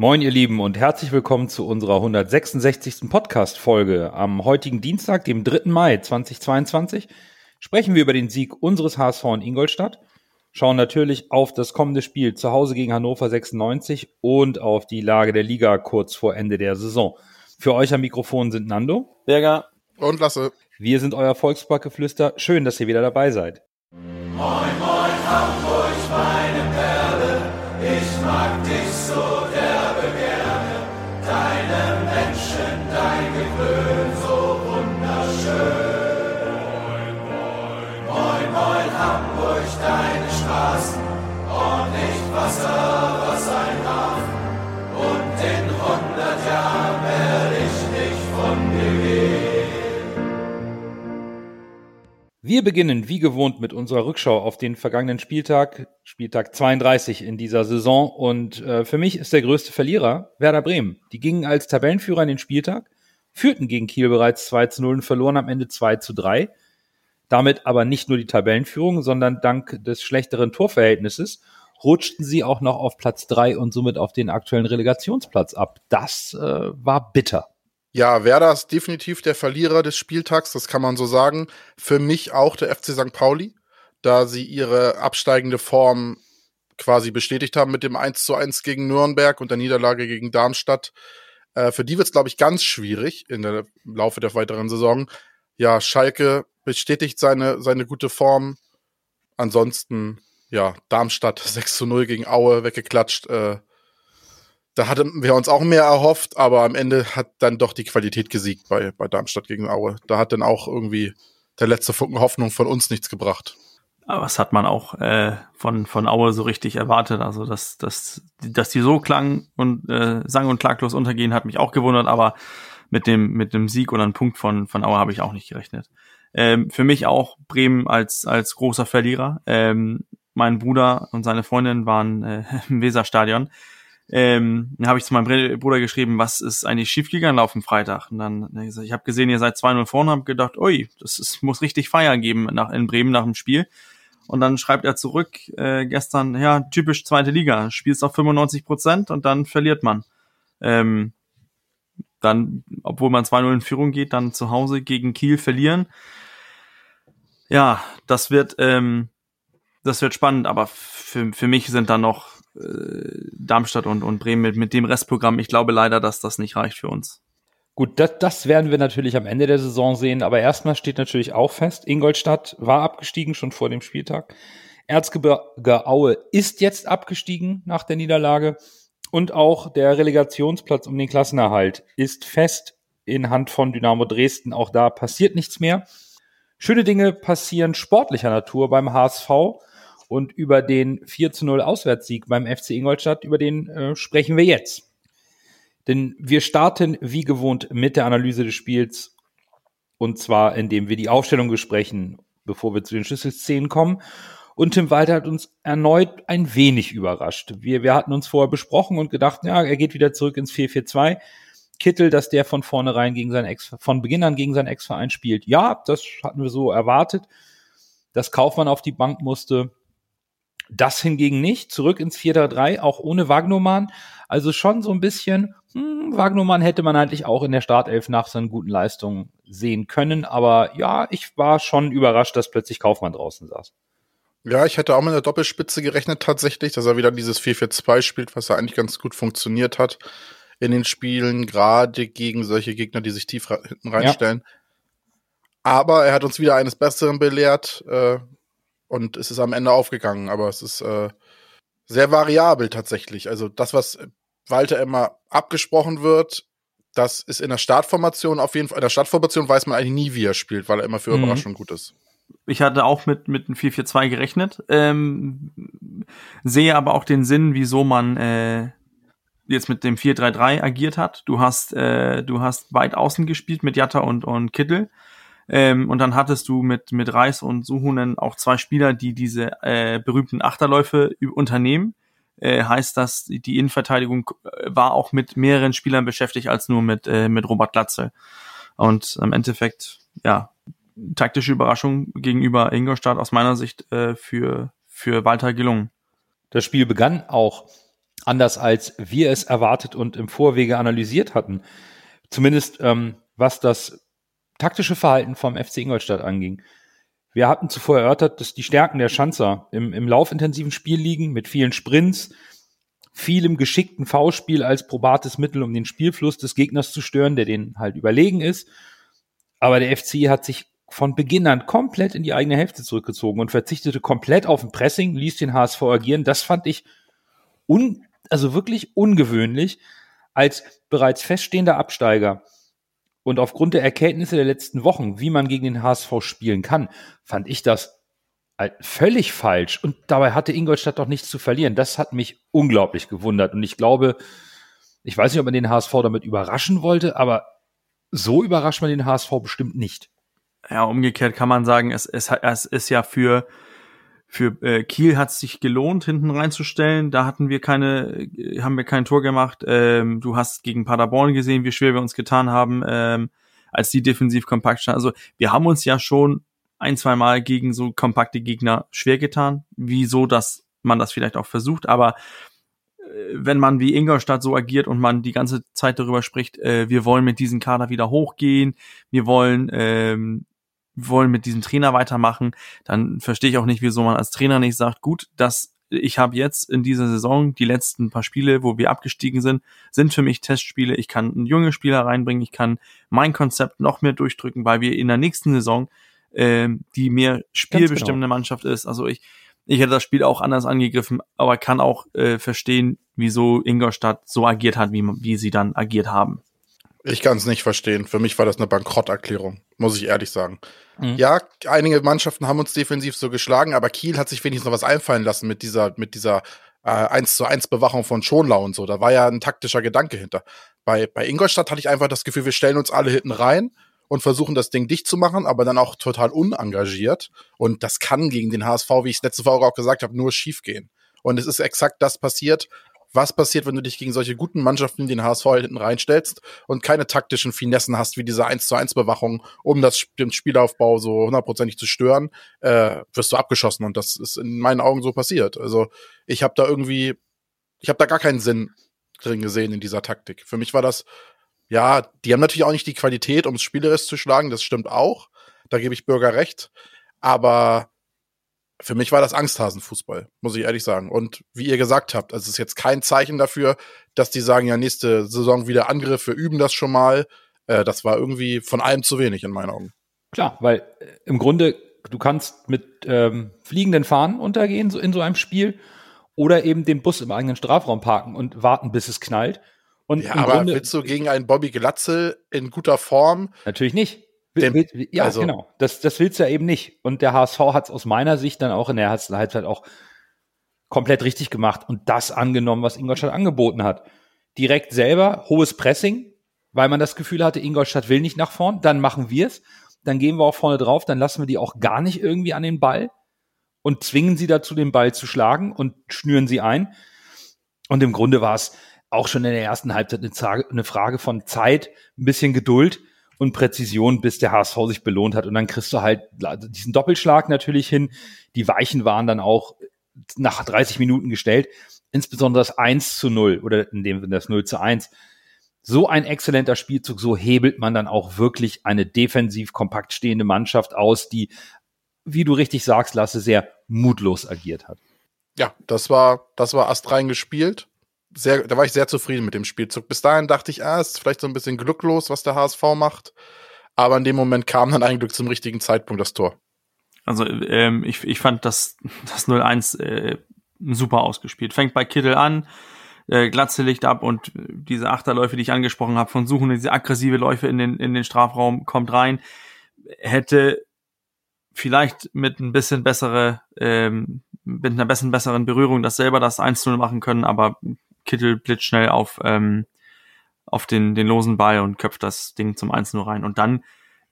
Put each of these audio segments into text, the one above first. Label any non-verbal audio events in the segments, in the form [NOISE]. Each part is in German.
Moin, ihr Lieben, und herzlich willkommen zu unserer 166. Podcast-Folge. Am heutigen Dienstag, dem 3. Mai 2022, sprechen wir über den Sieg unseres HSV in Ingolstadt, schauen natürlich auf das kommende Spiel zu Hause gegen Hannover 96 und auf die Lage der Liga kurz vor Ende der Saison. Für euch am Mikrofon sind Nando, Berger und Lasse. Wir sind euer Volksparkgeflüster. Schön, dass ihr wieder dabei seid. Moin, moin, Hamburg, meine Perle, ich mag dich so Wasser, was ein Hafen, und in hundert Jahren werde ich nicht von dir gehen. Wir beginnen wie gewohnt mit unserer Rückschau auf den vergangenen Spieltag, Spieltag 32 in dieser Saison. Und äh, für mich ist der größte Verlierer Werder Bremen. Die gingen als Tabellenführer in den Spieltag, führten gegen Kiel bereits 2 zu 0 und verloren am Ende 2 zu 3. Damit aber nicht nur die Tabellenführung, sondern dank des schlechteren Torverhältnisses rutschten sie auch noch auf Platz drei und somit auf den aktuellen Relegationsplatz ab. Das äh, war bitter. Ja, Werder ist definitiv der Verlierer des Spieltags, das kann man so sagen. Für mich auch der FC St. Pauli, da sie ihre absteigende Form quasi bestätigt haben mit dem 1 zu 1 gegen Nürnberg und der Niederlage gegen Darmstadt. Äh, für die wird es, glaube ich, ganz schwierig in der Laufe der weiteren Saison. Ja, Schalke bestätigt seine, seine gute Form. Ansonsten ja, Darmstadt [LAUGHS] 6 zu 0 gegen Aue weggeklatscht. Äh, da hatten wir uns auch mehr erhofft, aber am Ende hat dann doch die Qualität gesiegt bei, bei Darmstadt gegen Aue. Da hat dann auch irgendwie der letzte Funken Hoffnung von uns nichts gebracht. Aber das hat man auch äh, von, von Aue so richtig erwartet. Also, dass, dass, dass die so klang und äh, sang- und klaglos untergehen, hat mich auch gewundert, aber mit dem, mit dem Sieg oder einem Punkt von, von Aue habe ich auch nicht gerechnet. Ähm, für mich auch Bremen als, als großer Verlierer. Ähm, mein Bruder und seine Freundin waren äh, [LAUGHS] im Weserstadion. Ähm, dann habe ich zu meinem Bruder geschrieben, was ist eigentlich schiefgegangen auf dem Freitag? Und dann, dann gesagt, ich habe gesehen, ihr seid 2-0 vorne, habe gedacht, ui, das ist, muss richtig Feiern geben nach, in Bremen nach dem Spiel. Und dann schreibt er zurück äh, gestern, ja, typisch zweite Liga, spielst auf 95 Prozent und dann verliert man. Ähm, dann, obwohl man 2-0 in Führung geht, dann zu Hause gegen Kiel verlieren. Ja, das wird, ähm, das wird spannend, aber für, für mich sind dann noch äh, Darmstadt und, und Bremen mit, mit dem Restprogramm. Ich glaube leider, dass das nicht reicht für uns. Gut, das, das werden wir natürlich am Ende der Saison sehen, aber erstmal steht natürlich auch fest, Ingolstadt war abgestiegen schon vor dem Spieltag. Erzgebirge Aue ist jetzt abgestiegen nach der Niederlage und auch der Relegationsplatz um den Klassenerhalt ist fest in Hand von Dynamo Dresden. Auch da passiert nichts mehr. Schöne Dinge passieren sportlicher Natur beim HSV. Und über den 4 zu 0 Auswärtssieg beim FC Ingolstadt, über den äh, sprechen wir jetzt. Denn wir starten wie gewohnt mit der Analyse des Spiels. Und zwar, indem wir die Aufstellung besprechen, bevor wir zu den Schlüsselszenen kommen. Und Tim Walter hat uns erneut ein wenig überrascht. Wir, wir hatten uns vorher besprochen und gedacht, ja, er geht wieder zurück ins 4-4-2. Kittel, dass der von vornherein gegen seinen Ex, von Beginn an gegen seinen Ex-Verein spielt. Ja, das hatten wir so erwartet. Dass Kaufmann auf die Bank musste, das hingegen nicht. Zurück ins 4-3, auch ohne Wagnumann. Also schon so ein bisschen, hm, Wagnumann hätte man eigentlich auch in der Startelf nach seinen guten Leistungen sehen können. Aber ja, ich war schon überrascht, dass plötzlich Kaufmann draußen saß. Ja, ich hätte auch mit einer Doppelspitze gerechnet tatsächlich, dass er wieder dieses 4-4-2 spielt, was er eigentlich ganz gut funktioniert hat in den Spielen, gerade gegen solche Gegner, die sich tief hinten reinstellen. Ja. Aber er hat uns wieder eines Besseren belehrt. Äh, und es ist am Ende aufgegangen, aber es ist äh, sehr variabel tatsächlich. Also das, was Walter immer abgesprochen wird, das ist in der Startformation auf jeden Fall, in der Startformation weiß man eigentlich nie, wie er spielt, weil er immer für mhm. Überraschung gut ist. Ich hatte auch mit, mit einem 4-4-2 gerechnet, ähm, sehe aber auch den Sinn, wieso man äh, jetzt mit dem 4-3-3 agiert hat. Du hast, äh, du hast weit außen gespielt mit Jatta und, und Kittel ähm, und dann hattest du mit, mit Reis und Suhunen auch zwei Spieler, die diese äh, berühmten Achterläufe unternehmen. Äh, heißt das, die Innenverteidigung äh, war auch mit mehreren Spielern beschäftigt als nur mit, äh, mit Robert Glatze. Und im Endeffekt, ja, taktische Überraschung gegenüber Ingolstadt aus meiner Sicht äh, für, für Walter gelungen. Das Spiel begann auch anders als wir es erwartet und im Vorwege analysiert hatten. Zumindest ähm, was das taktische Verhalten vom FC Ingolstadt anging. Wir hatten zuvor erörtert, dass die Stärken der Schanzer im, im laufintensiven Spiel liegen, mit vielen Sprints, vielem geschickten V-Spiel als probates Mittel, um den Spielfluss des Gegners zu stören, der den halt überlegen ist. Aber der FC hat sich von Beginn an komplett in die eigene Hälfte zurückgezogen und verzichtete komplett auf ein Pressing, ließ den HSV agieren. Das fand ich un, also wirklich ungewöhnlich als bereits feststehender Absteiger und aufgrund der Erkenntnisse der letzten Wochen, wie man gegen den HSV spielen kann, fand ich das völlig falsch. Und dabei hatte Ingolstadt doch nichts zu verlieren. Das hat mich unglaublich gewundert. Und ich glaube, ich weiß nicht, ob man den HSV damit überraschen wollte, aber so überrascht man den HSV bestimmt nicht. Ja, umgekehrt kann man sagen, es, es, es ist ja für für äh, Kiel hat es sich gelohnt, hinten reinzustellen. Da hatten wir keine, äh, haben wir kein Tor gemacht. Ähm, du hast gegen Paderborn gesehen, wie schwer wir uns getan haben, ähm, als die defensiv kompakt standen. Also wir haben uns ja schon ein, zwei Mal gegen so kompakte Gegner schwer getan. Wieso, dass man das vielleicht auch versucht, aber wenn man wie Ingolstadt so agiert und man die ganze Zeit darüber spricht, äh, wir wollen mit diesem Kader wieder hochgehen, wir wollen ähm, wollen mit diesem Trainer weitermachen, dann verstehe ich auch nicht, wieso man als Trainer nicht sagt, gut, dass ich habe jetzt in dieser Saison die letzten paar Spiele, wo wir abgestiegen sind, sind für mich Testspiele. Ich kann einen jungen Spieler reinbringen, ich kann mein Konzept noch mehr durchdrücken, weil wir in der nächsten Saison äh, die mehr spielbestimmende genau. Mannschaft ist. Also ich, ich hätte das Spiel auch anders angegriffen, aber kann auch äh, verstehen, wieso Ingolstadt so agiert hat, wie, wie sie dann agiert haben. Ich kann es nicht verstehen. Für mich war das eine Bankrotterklärung, muss ich ehrlich sagen. Mhm. Ja, einige Mannschaften haben uns defensiv so geschlagen, aber Kiel hat sich wenigstens noch was einfallen lassen mit dieser, mit dieser äh, 1 zu 1 Bewachung von Schonlau und so. Da war ja ein taktischer Gedanke hinter. Bei, bei Ingolstadt hatte ich einfach das Gefühl, wir stellen uns alle hinten rein und versuchen das Ding dicht zu machen, aber dann auch total unengagiert. Und das kann gegen den HSV, wie ich letzte Woche auch gesagt habe, nur schief gehen. Und es ist exakt das passiert, was passiert, wenn du dich gegen solche guten Mannschaften den HSV hinten reinstellst und keine taktischen Finessen hast, wie diese 1 zu 1 Bewachung, um das, den Spielaufbau so hundertprozentig zu stören, äh, wirst du abgeschossen. Und das ist in meinen Augen so passiert. Also ich habe da irgendwie, ich habe da gar keinen Sinn drin gesehen in dieser Taktik. Für mich war das, ja, die haben natürlich auch nicht die Qualität, um es spielerisch zu schlagen, das stimmt auch. Da gebe ich Bürger recht. Aber für mich war das Angsthasenfußball, muss ich ehrlich sagen. Und wie ihr gesagt habt, also es ist jetzt kein Zeichen dafür, dass die sagen, ja, nächste Saison wieder Angriffe, üben das schon mal. Äh, das war irgendwie von allem zu wenig in meinen Augen. Klar, weil äh, im Grunde, du kannst mit ähm, fliegenden Fahnen untergehen so in so einem Spiel oder eben den Bus im eigenen Strafraum parken und warten, bis es knallt. Und ja, aber Grunde, willst du gegen einen Bobby Glatzel in guter Form? Natürlich nicht. Dem, ja, also, genau. Das, das willst du ja eben nicht. Und der HSV hat es aus meiner Sicht dann auch in der ersten Halbzeit auch komplett richtig gemacht und das angenommen, was Ingolstadt angeboten hat. Direkt selber hohes Pressing, weil man das Gefühl hatte, Ingolstadt will nicht nach vorn, dann machen wir es, dann gehen wir auch vorne drauf, dann lassen wir die auch gar nicht irgendwie an den Ball und zwingen sie dazu, den Ball zu schlagen und schnüren sie ein. Und im Grunde war es auch schon in der ersten Halbzeit eine Frage von Zeit, ein bisschen Geduld und Präzision, bis der HSV sich belohnt hat. Und dann kriegst du halt diesen Doppelschlag natürlich hin. Die Weichen waren dann auch nach 30 Minuten gestellt. Insbesondere das 1 zu 0 oder in dem Sinne das 0 zu 1. So ein exzellenter Spielzug, so hebelt man dann auch wirklich eine defensiv kompakt stehende Mannschaft aus, die, wie du richtig sagst, Lasse, sehr mutlos agiert hat. Ja, das war, das war astrein gespielt sehr, da war ich sehr zufrieden mit dem Spielzug. Bis dahin dachte ich, ah, ist vielleicht so ein bisschen glücklos, was der HSV macht. Aber in dem Moment kam dann eigentlich zum richtigen Zeitpunkt das Tor. Also ähm, ich, ich fand das, das 0-1 äh, super ausgespielt. Fängt bei Kittel an, äh, Glatze Licht ab und diese Achterläufe, die ich angesprochen habe, von Suchen, diese aggressive Läufe in den, in den Strafraum, kommt rein. Hätte vielleicht mit ein bisschen bessere, ähm, mit einer bisschen besseren Berührung das selber das 1-0 machen können, aber Kittel blitzschnell auf, ähm, auf den, den losen Ball und köpft das Ding zum 1-0 rein. Und dann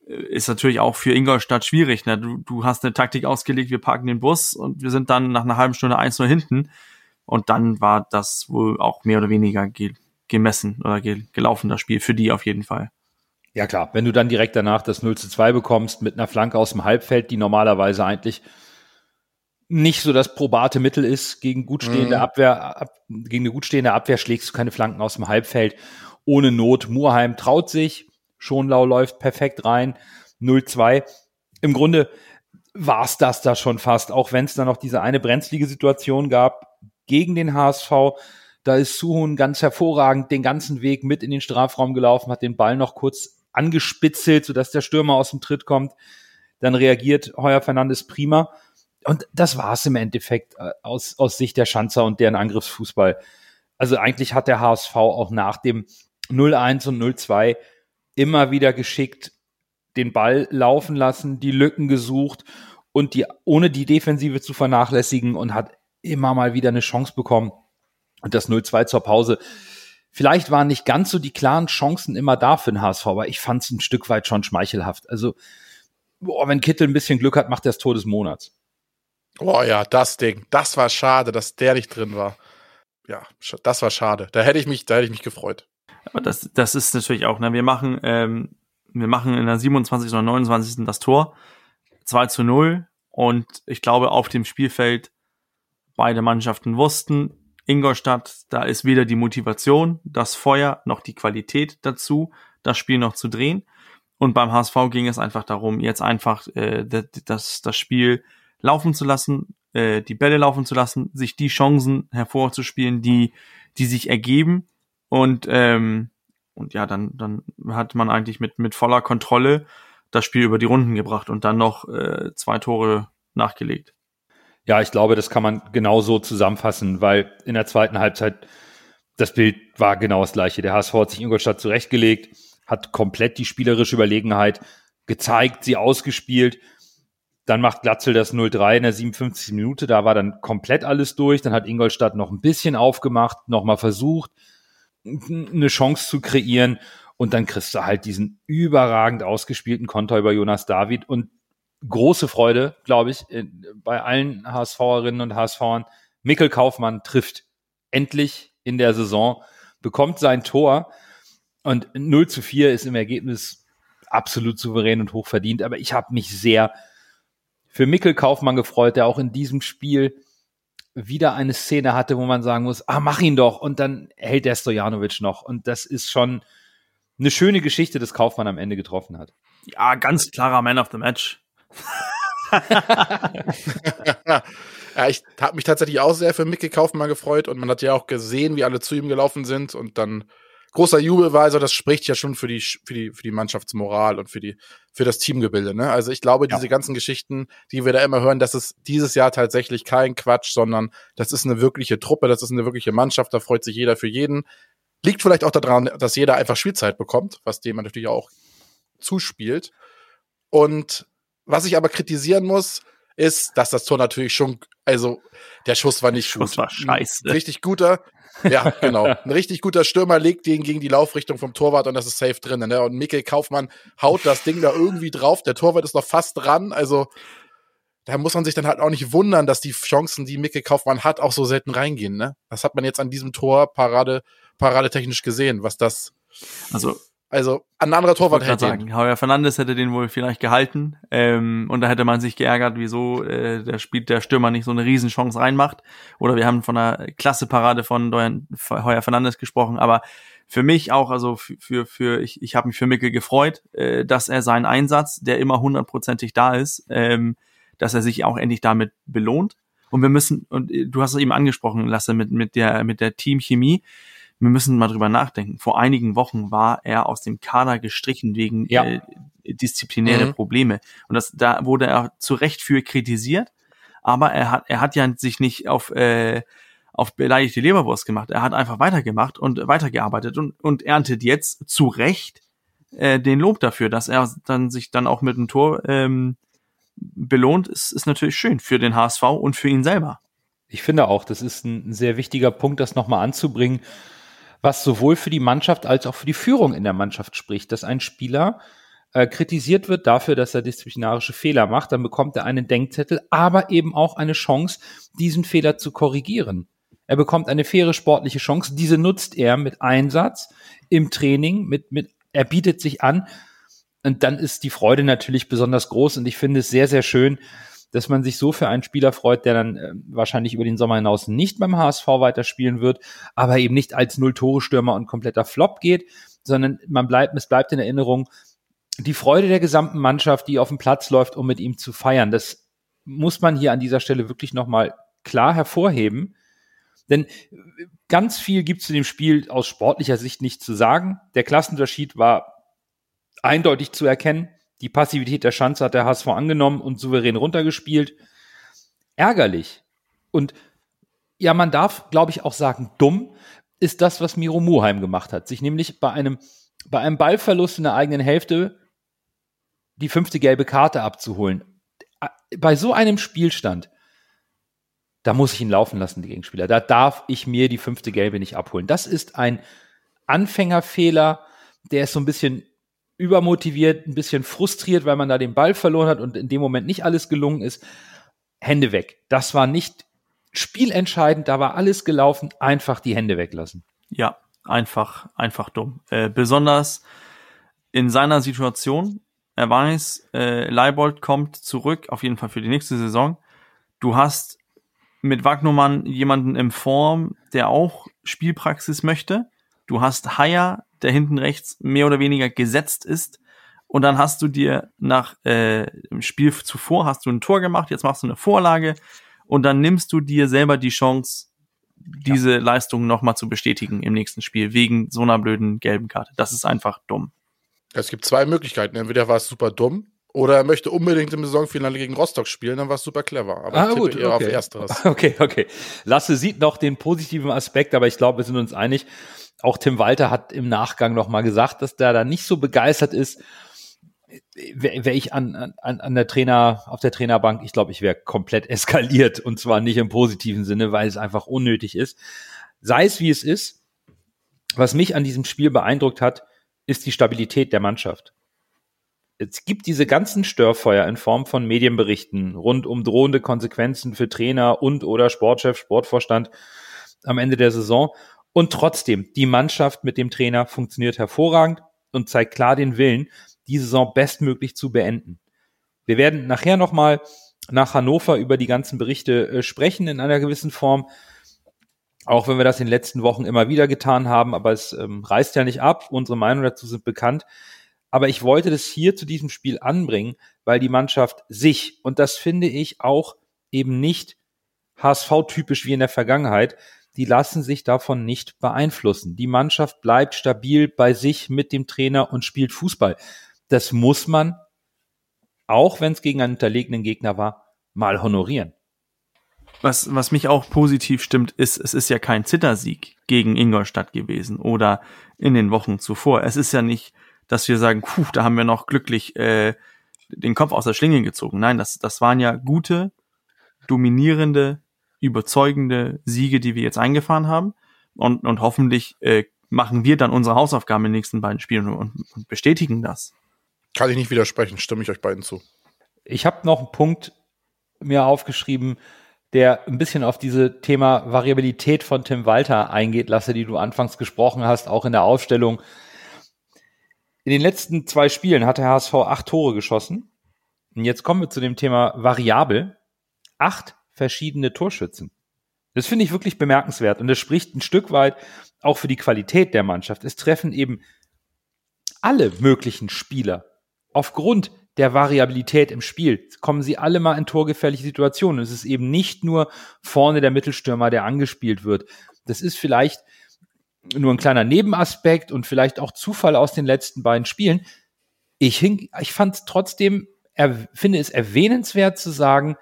äh, ist natürlich auch für Ingolstadt schwierig. Ne? Du, du hast eine Taktik ausgelegt, wir parken den Bus und wir sind dann nach einer halben Stunde 1-0 hinten. Und dann war das wohl auch mehr oder weniger ge gemessen oder ge gelaufen, das Spiel, für die auf jeden Fall. Ja klar, wenn du dann direkt danach das 0 zu 2 bekommst mit einer Flanke aus dem Halbfeld, die normalerweise eigentlich nicht so das probate Mittel ist. Gegen gut stehende Mhm. Abwehr, ab, gegen eine gut stehende Abwehr schlägst du keine Flanken aus dem Halbfeld. Ohne Not. Murheim traut sich. Schonlau läuft perfekt rein. 0-2. Im Grunde war's das da schon fast, auch wenn es da noch diese eine brenzlige Situation gab gegen den HSV. Da ist Suhun ganz hervorragend den ganzen Weg mit in den Strafraum gelaufen, hat den Ball noch kurz angespitzelt, sodass der Stürmer aus dem Tritt kommt. Dann reagiert Heuer Fernandes prima. Und das war's im Endeffekt äh, aus, aus Sicht der Schanzer und deren Angriffsfußball. Also eigentlich hat der HSV auch nach dem 0-1 und 0-2 immer wieder geschickt den Ball laufen lassen, die Lücken gesucht und die, ohne die Defensive zu vernachlässigen und hat immer mal wieder eine Chance bekommen. Und das 0-2 zur Pause. Vielleicht waren nicht ganz so die klaren Chancen immer da für den HSV, aber ich fand es ein Stück weit schon schmeichelhaft. Also, boah, wenn Kittel ein bisschen Glück hat, macht er das Tor des Monats. Oh ja, das Ding. Das war schade, dass der nicht drin war. Ja, das war schade. Da hätte ich mich, da hätte ich mich gefreut. Aber das, das ist natürlich auch, ne, wir machen, ähm, wir machen in der 27. oder 29. das Tor. 2 zu 0. Und ich glaube, auf dem Spielfeld beide Mannschaften wussten, Ingolstadt, da ist weder die Motivation, das Feuer, noch die Qualität dazu, das Spiel noch zu drehen. Und beim HSV ging es einfach darum, jetzt einfach äh, das, das Spiel laufen zu lassen, äh, die Bälle laufen zu lassen, sich die Chancen hervorzuspielen, die, die sich ergeben. Und, ähm, und ja, dann, dann hat man eigentlich mit, mit voller Kontrolle das Spiel über die Runden gebracht und dann noch äh, zwei Tore nachgelegt. Ja, ich glaube, das kann man genau so zusammenfassen, weil in der zweiten Halbzeit das Bild war genau das gleiche. Der HSV hat sich Ingolstadt zurechtgelegt, hat komplett die spielerische Überlegenheit gezeigt, sie ausgespielt. Dann macht Glatzel das 0-3 in der 57. Minute. Da war dann komplett alles durch. Dann hat Ingolstadt noch ein bisschen aufgemacht, nochmal versucht, eine Chance zu kreieren. Und dann kriegst du halt diesen überragend ausgespielten Konter über Jonas David. Und große Freude, glaube ich, bei allen HSVerinnen und HSVern. Mikkel Kaufmann trifft endlich in der Saison, bekommt sein Tor und 0 zu 4 ist im Ergebnis absolut souverän und hoch verdient. Aber ich habe mich sehr für Mikkel Kaufmann gefreut, der auch in diesem Spiel wieder eine Szene hatte, wo man sagen muss, ah, mach ihn doch. Und dann hält der Stojanovic noch. Und das ist schon eine schöne Geschichte, dass Kaufmann am Ende getroffen hat. Ja, ganz klarer Man of the Match. [LAUGHS] ja, ich habe mich tatsächlich auch sehr für Mickey Kaufmann gefreut und man hat ja auch gesehen, wie alle zu ihm gelaufen sind und dann großer Jubel war, also das spricht ja schon für die für die für die Mannschaftsmoral und für die für das Teamgebilde, ne? Also ich glaube, diese ganzen Geschichten, die wir da immer hören, das ist dieses Jahr tatsächlich kein Quatsch, sondern das ist eine wirkliche Truppe, das ist eine wirkliche Mannschaft, da freut sich jeder für jeden. Liegt vielleicht auch daran, dass jeder einfach Spielzeit bekommt, was dem natürlich auch zuspielt. Und was ich aber kritisieren muss, ist, dass das Tor natürlich schon, also der Schuss war nicht Schuss gut. war scheiße. Ein richtig guter, ja, genau. [LAUGHS] Ein richtig guter Stürmer legt den gegen die Laufrichtung vom Torwart und das ist safe drin. Ne? Und Mikkel Kaufmann haut das Ding da irgendwie drauf. Der Torwart ist noch fast dran. Also da muss man sich dann halt auch nicht wundern, dass die Chancen, die Mikkel Kaufmann hat, auch so selten reingehen. Ne? Das hat man jetzt an diesem Tor parade, paradetechnisch gesehen, was das, Also also ein anderer Torwart den. sagen, Heuer Fernandes hätte den wohl vielleicht gehalten. Ähm, und da hätte man sich geärgert, wieso äh, der spielt der Stürmer nicht so eine Riesenchance reinmacht. Oder wir haben von einer Klasse-Parade von Deuern- Heuer Fernandes gesprochen. Aber für mich auch, also für, für, für ich, ich habe mich für Mickel gefreut, äh, dass er seinen Einsatz, der immer hundertprozentig da ist, ähm, dass er sich auch endlich damit belohnt. Und wir müssen, und äh, du hast es eben angesprochen, Lasse, mit, mit der, mit der Teamchemie wir müssen mal drüber nachdenken. Vor einigen Wochen war er aus dem Kader gestrichen wegen Ja. äh, disziplinäre Mhm. Probleme. Und das, da wurde er zu Recht für kritisiert. Aber er hat, er hat ja sich nicht auf, äh, auf beleidigte Leberwurst gemacht. Er hat einfach weitergemacht und weitergearbeitet und, und erntet jetzt zu Recht äh, den Lob dafür, dass er dann sich dann auch mit dem Tor ähm, belohnt, ist, ist natürlich schön für den HSV und für ihn selber. Ich finde auch, das ist ein sehr wichtiger Punkt, das nochmal anzubringen, was sowohl für die Mannschaft als auch für die Führung in der Mannschaft spricht, dass ein Spieler äh, kritisiert wird dafür, dass er disziplinarische Fehler macht, dann bekommt er einen Denkzettel, aber eben auch eine Chance, diesen Fehler zu korrigieren. Er bekommt eine faire sportliche Chance, diese nutzt er mit Einsatz im Training, mit, mit, er bietet sich an und dann ist die Freude natürlich besonders groß und ich finde es sehr, sehr schön, dass man sich so für einen Spieler freut, der dann äh, wahrscheinlich über den Sommer hinaus nicht beim HSV weiterspielen wird, aber eben nicht als Null-Tore-Stürmer und kompletter Flop geht, sondern man bleibt, es bleibt in Erinnerung, die Freude der gesamten Mannschaft, die auf dem Platz läuft, um mit ihm zu feiern. Das muss man hier an dieser Stelle wirklich nochmal klar hervorheben. Denn ganz viel gibt es zu dem Spiel aus sportlicher Sicht nicht zu sagen. Der Klassenunterschied war eindeutig zu erkennen. Die Passivität der Schanze hat der HSV angenommen und souverän runtergespielt. Ärgerlich. Und ja, man darf, glaube ich, auch sagen, dumm ist das, was Miro Muheim gemacht hat. Sich nämlich bei einem, bei einem Ballverlust in der eigenen Hälfte die fünfte gelbe Karte abzuholen. Bei so einem Spielstand, da muss ich ihn laufen lassen, die Gegenspieler. Da darf ich mir die fünfte gelbe nicht abholen. Das ist ein Anfängerfehler, der ist so ein bisschen übermotiviert, ein bisschen frustriert, weil man da den Ball verloren hat und in dem Moment nicht alles gelungen ist. Hände weg. Das war nicht spielentscheidend, da war alles gelaufen, einfach die Hände weglassen. Ja, einfach, einfach dumm. Äh, besonders in seiner Situation, er weiß, äh, Leibold kommt zurück, auf jeden Fall für die nächste Saison. Du hast mit Wagnumann jemanden im Form, der auch Spielpraxis möchte. Du hast Haier, der hinten rechts mehr oder weniger gesetzt ist. Und dann hast du dir nach äh, im Spiel zuvor hast du ein Tor gemacht, jetzt machst du eine Vorlage und dann nimmst du dir selber die Chance, diese ja. Leistung nochmal zu bestätigen im nächsten Spiel, wegen so einer blöden gelben Karte. Das ist einfach dumm. Es gibt zwei Möglichkeiten. Entweder war es super dumm oder er möchte unbedingt im Saisonfinale gegen Rostock spielen, dann war es super clever. Aber ah, gut, eher okay. auf Ersteres. [LAUGHS] Okay, okay. Lasse sieht noch den positiven Aspekt, aber ich glaube, wir sind uns einig. Auch Tim Walter hat im Nachgang nochmal gesagt, dass der da nicht so begeistert ist. Wäre ich an, an, an der Trainer, auf der Trainerbank, ich glaube, ich wäre komplett [LAUGHS] eskaliert und zwar nicht im positiven Sinne, weil es einfach unnötig ist. Sei es wie es ist. Was mich an diesem Spiel beeindruckt hat, ist die Stabilität der Mannschaft es gibt diese ganzen Störfeuer in Form von Medienberichten rund um drohende Konsequenzen für Trainer und oder Sportchef, Sportvorstand am Ende der Saison. Und trotzdem, die Mannschaft mit dem Trainer funktioniert hervorragend und zeigt klar den Willen, die Saison bestmöglich zu beenden. Wir werden nachher nochmal nach Hannover über die ganzen Berichte äh, sprechen in einer gewissen Form. Auch wenn wir das in den letzten Wochen immer wieder getan haben, aber es ähm, reißt ja nicht ab. Unsere Meinungen dazu sind bekannt. Aber ich wollte das hier zu diesem Spiel anbringen, weil die Mannschaft sich, und das finde ich auch eben nicht HSV-typisch wie in der Vergangenheit, die lassen sich davon nicht beeinflussen. Die Mannschaft bleibt stabil bei sich mit dem Trainer und spielt Fußball. Das muss man, auch wenn es gegen einen unterlegenen Gegner war, mal honorieren. Was, was mich auch positiv stimmt, ist, es ist ja kein Zittersieg gegen Ingolstadt gewesen oder in den Wochen zuvor. Es ist ja nicht dass wir sagen, puh, da haben wir noch glücklich äh, den Kopf aus der Schlinge gezogen. Nein, das, das waren ja gute, dominierende, überzeugende Siege, die wir jetzt eingefahren haben. Und, und hoffentlich äh, machen wir dann unsere Hausaufgaben in den nächsten beiden Spielen und, und bestätigen das. Kann ich nicht widersprechen, stimme ich euch beiden zu. Ich habe noch einen Punkt mir aufgeschrieben, der ein bisschen auf diese Thema Variabilität von Tim Walter eingeht, Lasse, die du anfangs gesprochen hast, auch in der Aufstellung in den letzten zwei Spielen hat der HSV acht Tore geschossen. Und jetzt kommen wir zu dem Thema variabel. Acht verschiedene Torschützen. Das finde ich wirklich bemerkenswert und das spricht ein Stück weit auch für die Qualität der Mannschaft. Es treffen eben alle möglichen Spieler aufgrund der Variabilität im Spiel kommen sie alle mal in torgefährliche Situationen. Es ist eben nicht nur vorne der Mittelstürmer, der angespielt wird. Das ist vielleicht nur ein kleiner Nebenaspekt und vielleicht auch Zufall aus den letzten beiden Spielen. Ich, hing, ich fand trotzdem, er, finde es erwähnenswert zu sagen,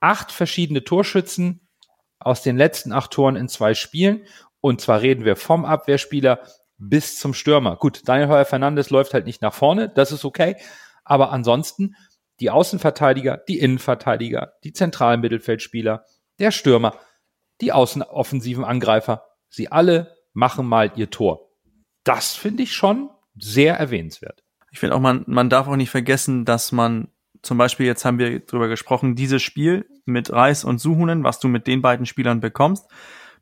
acht verschiedene Torschützen aus den letzten acht Toren in zwei Spielen. Und zwar reden wir vom Abwehrspieler bis zum Stürmer. Gut, Daniel Heuer Fernandes läuft halt nicht nach vorne, das ist okay. Aber ansonsten die Außenverteidiger, die Innenverteidiger, die zentralen Mittelfeldspieler, der Stürmer, die außenoffensiven Angreifer, sie alle machen mal ihr Tor. Das finde ich schon sehr erwähnenswert. Ich finde auch, man, man darf auch nicht vergessen, dass man zum Beispiel, jetzt haben wir drüber gesprochen, dieses Spiel mit Reis und Suhunen, was du mit den beiden Spielern bekommst.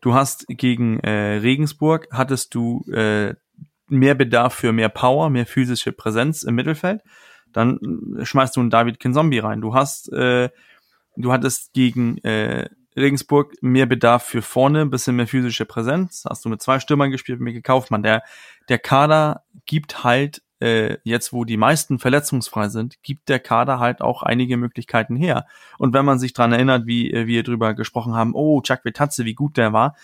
Du hast gegen äh, Regensburg, hattest du äh, mehr Bedarf für mehr Power, mehr physische Präsenz im Mittelfeld. Dann schmeißt du einen David Kinzombie rein. Du hast äh, du hattest gegen äh, Regensburg mehr Bedarf für vorne, ein bisschen mehr physische Präsenz. Hast du mit zwei Stürmern gespielt, mit gekauft, man. Der, der Kader gibt halt, äh, jetzt wo die meisten verletzungsfrei sind, gibt der Kader halt auch einige Möglichkeiten her. Und wenn man sich dran erinnert, wie äh, wir drüber gesprochen haben, oh, Chuck Vitatze, wie gut der war,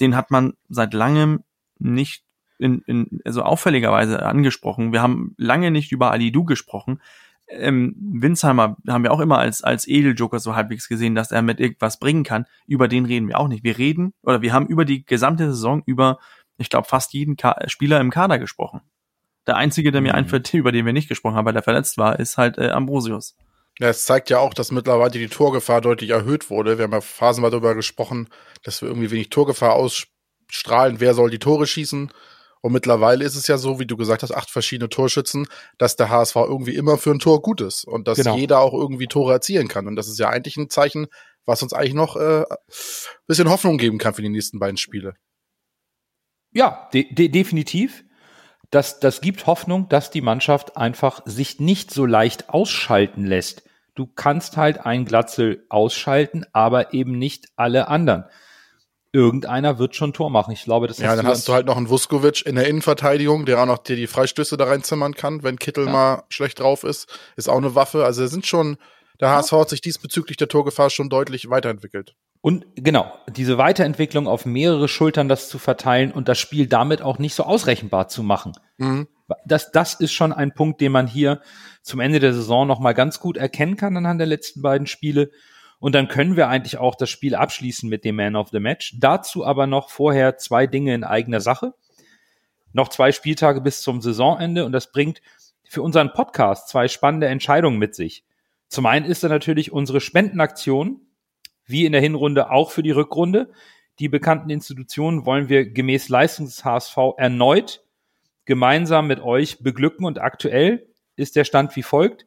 den hat man seit langem nicht in, in also auffälligerweise angesprochen. Wir haben lange nicht über Ali Du gesprochen ähm, Winsheimer haben wir auch immer als, als Edeljoker so halbwegs gesehen, dass er mit irgendwas bringen kann. Über den reden wir auch nicht. Wir reden, oder wir haben über die gesamte Saison über, ich glaube, fast jeden Ka Spieler im Kader gesprochen. Der einzige, der mir mhm. einfällt, [LAUGHS] über den wir nicht gesprochen haben, weil er verletzt war, ist halt äh, Ambrosius. Ja, es zeigt ja auch, dass mittlerweile die Torgefahr deutlich erhöht wurde. Wir haben ja phasenweise darüber gesprochen, dass wir irgendwie wenig Torgefahr ausstrahlen. Wer soll die Tore schießen? Und mittlerweile ist es ja so, wie du gesagt hast, acht verschiedene Torschützen, dass der HSV irgendwie immer für ein Tor gut ist und dass genau. jeder auch irgendwie Tore erzielen kann. Und das ist ja eigentlich ein Zeichen, was uns eigentlich noch äh, bisschen Hoffnung geben kann für die nächsten beiden Spiele. Ja, de de definitiv. Das, das gibt Hoffnung, dass die Mannschaft einfach sich nicht so leicht ausschalten lässt. Du kannst halt ein Glatzel ausschalten, aber eben nicht alle anderen irgendeiner wird schon Tor machen. Ich glaube, das Ja, dann hast du halt noch einen Vuskovic in der Innenverteidigung, der auch noch dir die Freistöße da reinzimmern kann, wenn Kittel ja. mal schlecht drauf ist. Ist auch eine Waffe. Also sind schon, der HSV hat sich diesbezüglich der Torgefahr schon deutlich weiterentwickelt. Und genau, diese Weiterentwicklung auf mehrere Schultern das zu verteilen und das Spiel damit auch nicht so ausrechenbar zu machen. Mhm. Das, das ist schon ein Punkt, den man hier zum Ende der Saison nochmal ganz gut erkennen kann anhand der letzten beiden Spiele. Und dann können wir eigentlich auch das Spiel abschließen mit dem Man of the Match. Dazu aber noch vorher zwei Dinge in eigener Sache. Noch zwei Spieltage bis zum Saisonende und das bringt für unseren Podcast zwei spannende Entscheidungen mit sich. Zum einen ist da natürlich unsere Spendenaktion, wie in der Hinrunde auch für die Rückrunde. Die bekannten Institutionen wollen wir gemäß Leistung des HSV erneut gemeinsam mit euch beglücken und aktuell ist der Stand wie folgt.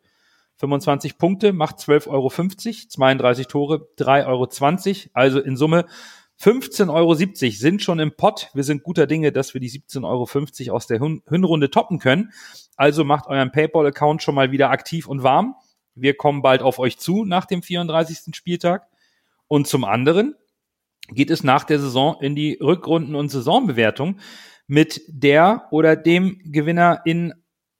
25 Punkte macht 12,50 Euro, 32 Tore 3,20 Euro. Also in Summe 15,70 Euro sind schon im Pott. Wir sind guter Dinge, dass wir die 17,50 Euro aus der Hinrunde toppen können. Also macht euren PayPal-Account schon mal wieder aktiv und warm. Wir kommen bald auf euch zu nach dem 34. Spieltag. Und zum anderen geht es nach der Saison in die Rückrunden- und Saisonbewertung mit der oder dem Gewinner in,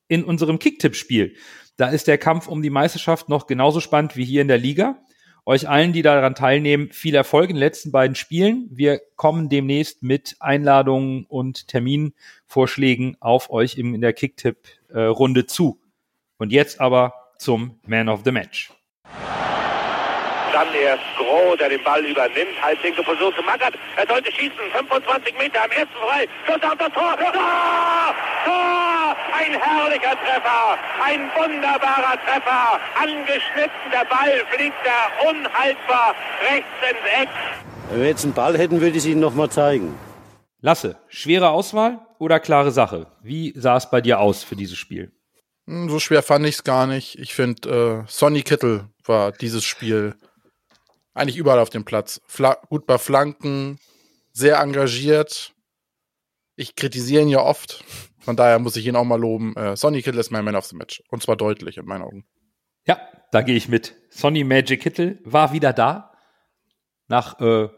in unserem Kicktipp-Spiel. Da ist der Kampf um die Meisterschaft noch genauso spannend wie hier in der Liga. Euch allen, die daran teilnehmen, viel Erfolg in den letzten beiden Spielen. Wir kommen demnächst mit Einladungen und Terminvorschlägen auf euch in der Kicktipp-Runde zu. Und jetzt aber zum Man of the Match. Dann erst Groh, der den Ball übernimmt. Halbwinkel versucht zu Magath. Er sollte schießen. 25 Meter am ersten frei. Schuss auf das Tor. Tor! Tor! Ein herrlicher Treffer. Ein wunderbarer Treffer. Angeschnitten. Der Ball fliegt da unhaltbar rechts ins Eck. Wenn wir jetzt einen Ball hätten, würde ich es Ihnen nochmal zeigen. Lasse, schwere Auswahl oder klare Sache? Wie sah es bei dir aus für dieses Spiel? Hm, so schwer fand ich es gar nicht. Ich finde, äh, Sonny Kittel war dieses Spiel eigentlich überall auf dem Platz. Fla gut bei Flanken, sehr engagiert. Ich kritisiere ihn ja oft. Von daher muss ich ihn auch mal loben. Äh, Sonny Kittle ist mein Man of the Match. Und zwar deutlich in meinen Augen. Ja, da gehe ich mit. Sonny Magic Kittle war wieder da. Nach äh,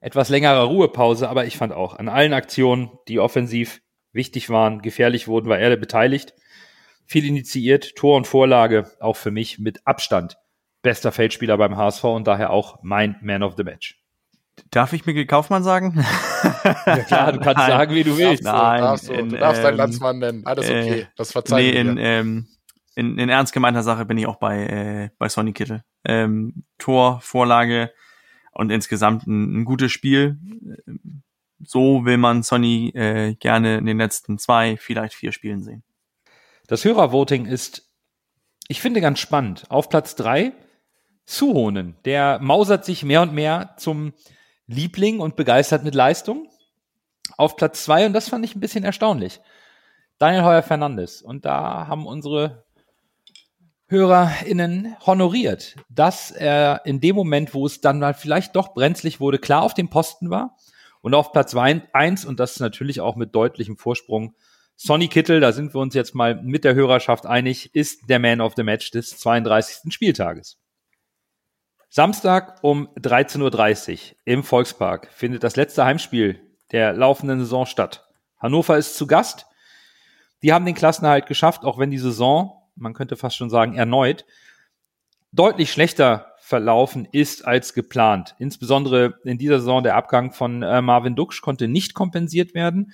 etwas längerer Ruhepause, aber ich fand auch an allen Aktionen, die offensiv wichtig waren, gefährlich wurden, war er beteiligt. Viel initiiert, Tor und Vorlage, auch für mich mit Abstand bester Feldspieler beim HSV und daher auch mein Man of the Match. Darf ich Mikkel Kaufmann sagen? [LAUGHS] Ja klar, du kannst nein, sagen, wie du willst. Nein, darfst du, in, du darfst ähm, deinen Landsmann nennen. Alles okay, äh, das verzeihen nee, in, ähm, in, in ernst gemeinter Sache bin ich auch bei, äh, bei Sonny Kittel. Ähm, Tor, Vorlage und insgesamt ein, ein gutes Spiel. So will man Sonny äh, gerne in den letzten zwei, vielleicht vier Spielen sehen. Das Hörervoting ist, ich finde, ganz spannend. Auf Platz drei Suhonen. Der mausert sich mehr und mehr zum Liebling und begeistert mit Leistung. Auf Platz zwei, und das fand ich ein bisschen erstaunlich, Daniel Heuer Fernandes. Und da haben unsere HörerInnen honoriert, dass er in dem Moment, wo es dann mal vielleicht doch brenzlig wurde, klar auf dem Posten war. Und auf Platz eins und das natürlich auch mit deutlichem Vorsprung, Sonny Kittel, da sind wir uns jetzt mal mit der Hörerschaft einig, ist der Man of the Match des 32. Spieltages. Samstag um 13.30 Uhr im Volkspark findet das letzte Heimspiel der laufenden Saison statt. Hannover ist zu Gast. Die haben den Klassenerhalt geschafft, auch wenn die Saison, man könnte fast schon sagen, erneut deutlich schlechter verlaufen ist als geplant. Insbesondere in dieser Saison der Abgang von äh, Marvin Duksch konnte nicht kompensiert werden.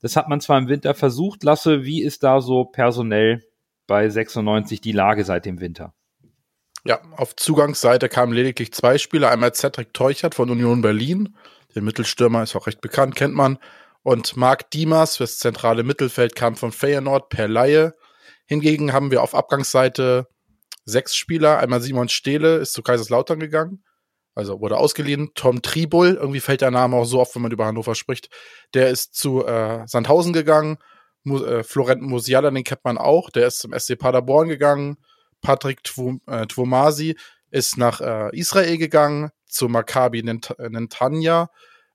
Das hat man zwar im Winter versucht. Lasse, wie ist da so personell bei 96 die Lage seit dem Winter? Ja, auf Zugangsseite kamen lediglich zwei Spieler. Einmal Cedric Teuchert von Union Berlin. Der Mittelstürmer ist auch recht bekannt, kennt man. Und Marc Dimas fürs zentrale Mittelfeld kam von Feyenoord per Laie. Hingegen haben wir auf Abgangsseite sechs Spieler. Einmal Simon Stehle ist zu Kaiserslautern gegangen. Also wurde ausgeliehen. Tom Tribul, irgendwie fällt der Name auch so oft, wenn man über Hannover spricht. Der ist zu äh, Sandhausen gegangen. Mu äh, Florent Musiala, den kennt man auch. Der ist zum SC Paderborn gegangen. Patrick Twomasi äh, ist nach äh, Israel gegangen, zu Maccabi Nentanya.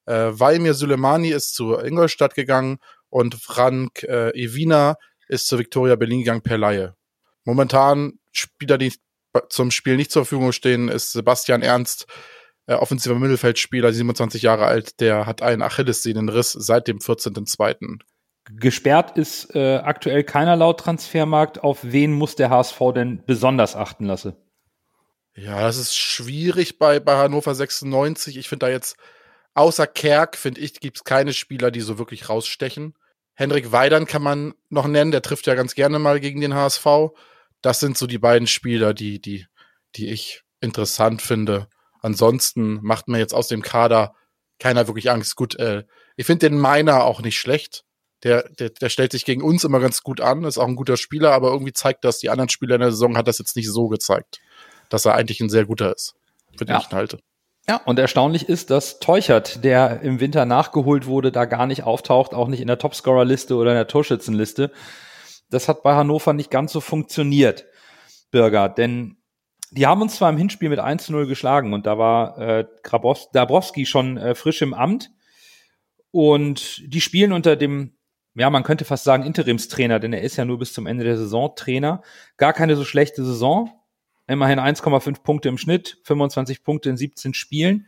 Äh, Valmir Suleimani ist zu Ingolstadt gegangen und Frank äh, Evina ist zu Victoria Berlin gegangen per Laie. Momentan Spieler, die zum Spiel nicht zur Verfügung stehen, ist Sebastian Ernst, äh, offensiver Mittelfeldspieler, 27 Jahre alt, der hat einen Achillessehnenriss seit dem 14.02. Gesperrt ist äh, aktuell keiner laut Transfermarkt. Auf wen muss der HSV denn besonders achten lassen? Ja, das ist schwierig bei, bei Hannover 96. Ich finde da jetzt, außer Kerk, finde ich, gibt es keine Spieler, die so wirklich rausstechen. Henrik Weidern kann man noch nennen, der trifft ja ganz gerne mal gegen den HSV. Das sind so die beiden Spieler, die, die, die ich interessant finde. Ansonsten macht mir jetzt aus dem Kader keiner wirklich Angst. Gut, äh, ich finde den Meiner auch nicht schlecht der, der, der stellt sich gegen uns immer ganz gut an, ist auch ein guter Spieler, aber irgendwie zeigt das, die anderen Spieler in der Saison hat das jetzt nicht so gezeigt, dass er eigentlich ein sehr guter ist, für den ja. ich ihn halte. Ja, und erstaunlich ist, dass Teuchert, der im Winter nachgeholt wurde, da gar nicht auftaucht, auch nicht in der Topscorer-Liste oder in der Torschützenliste. Das hat bei Hannover nicht ganz so funktioniert, Bürger, denn die haben uns zwar im Hinspiel mit 1-0 geschlagen und da war äh, Dabrowski schon äh, frisch im Amt und die spielen unter dem ja, man könnte fast sagen Interimstrainer, denn er ist ja nur bis zum Ende der Saison Trainer. Gar keine so schlechte Saison. Immerhin 1,5 Punkte im Schnitt, 25 Punkte in 17 Spielen.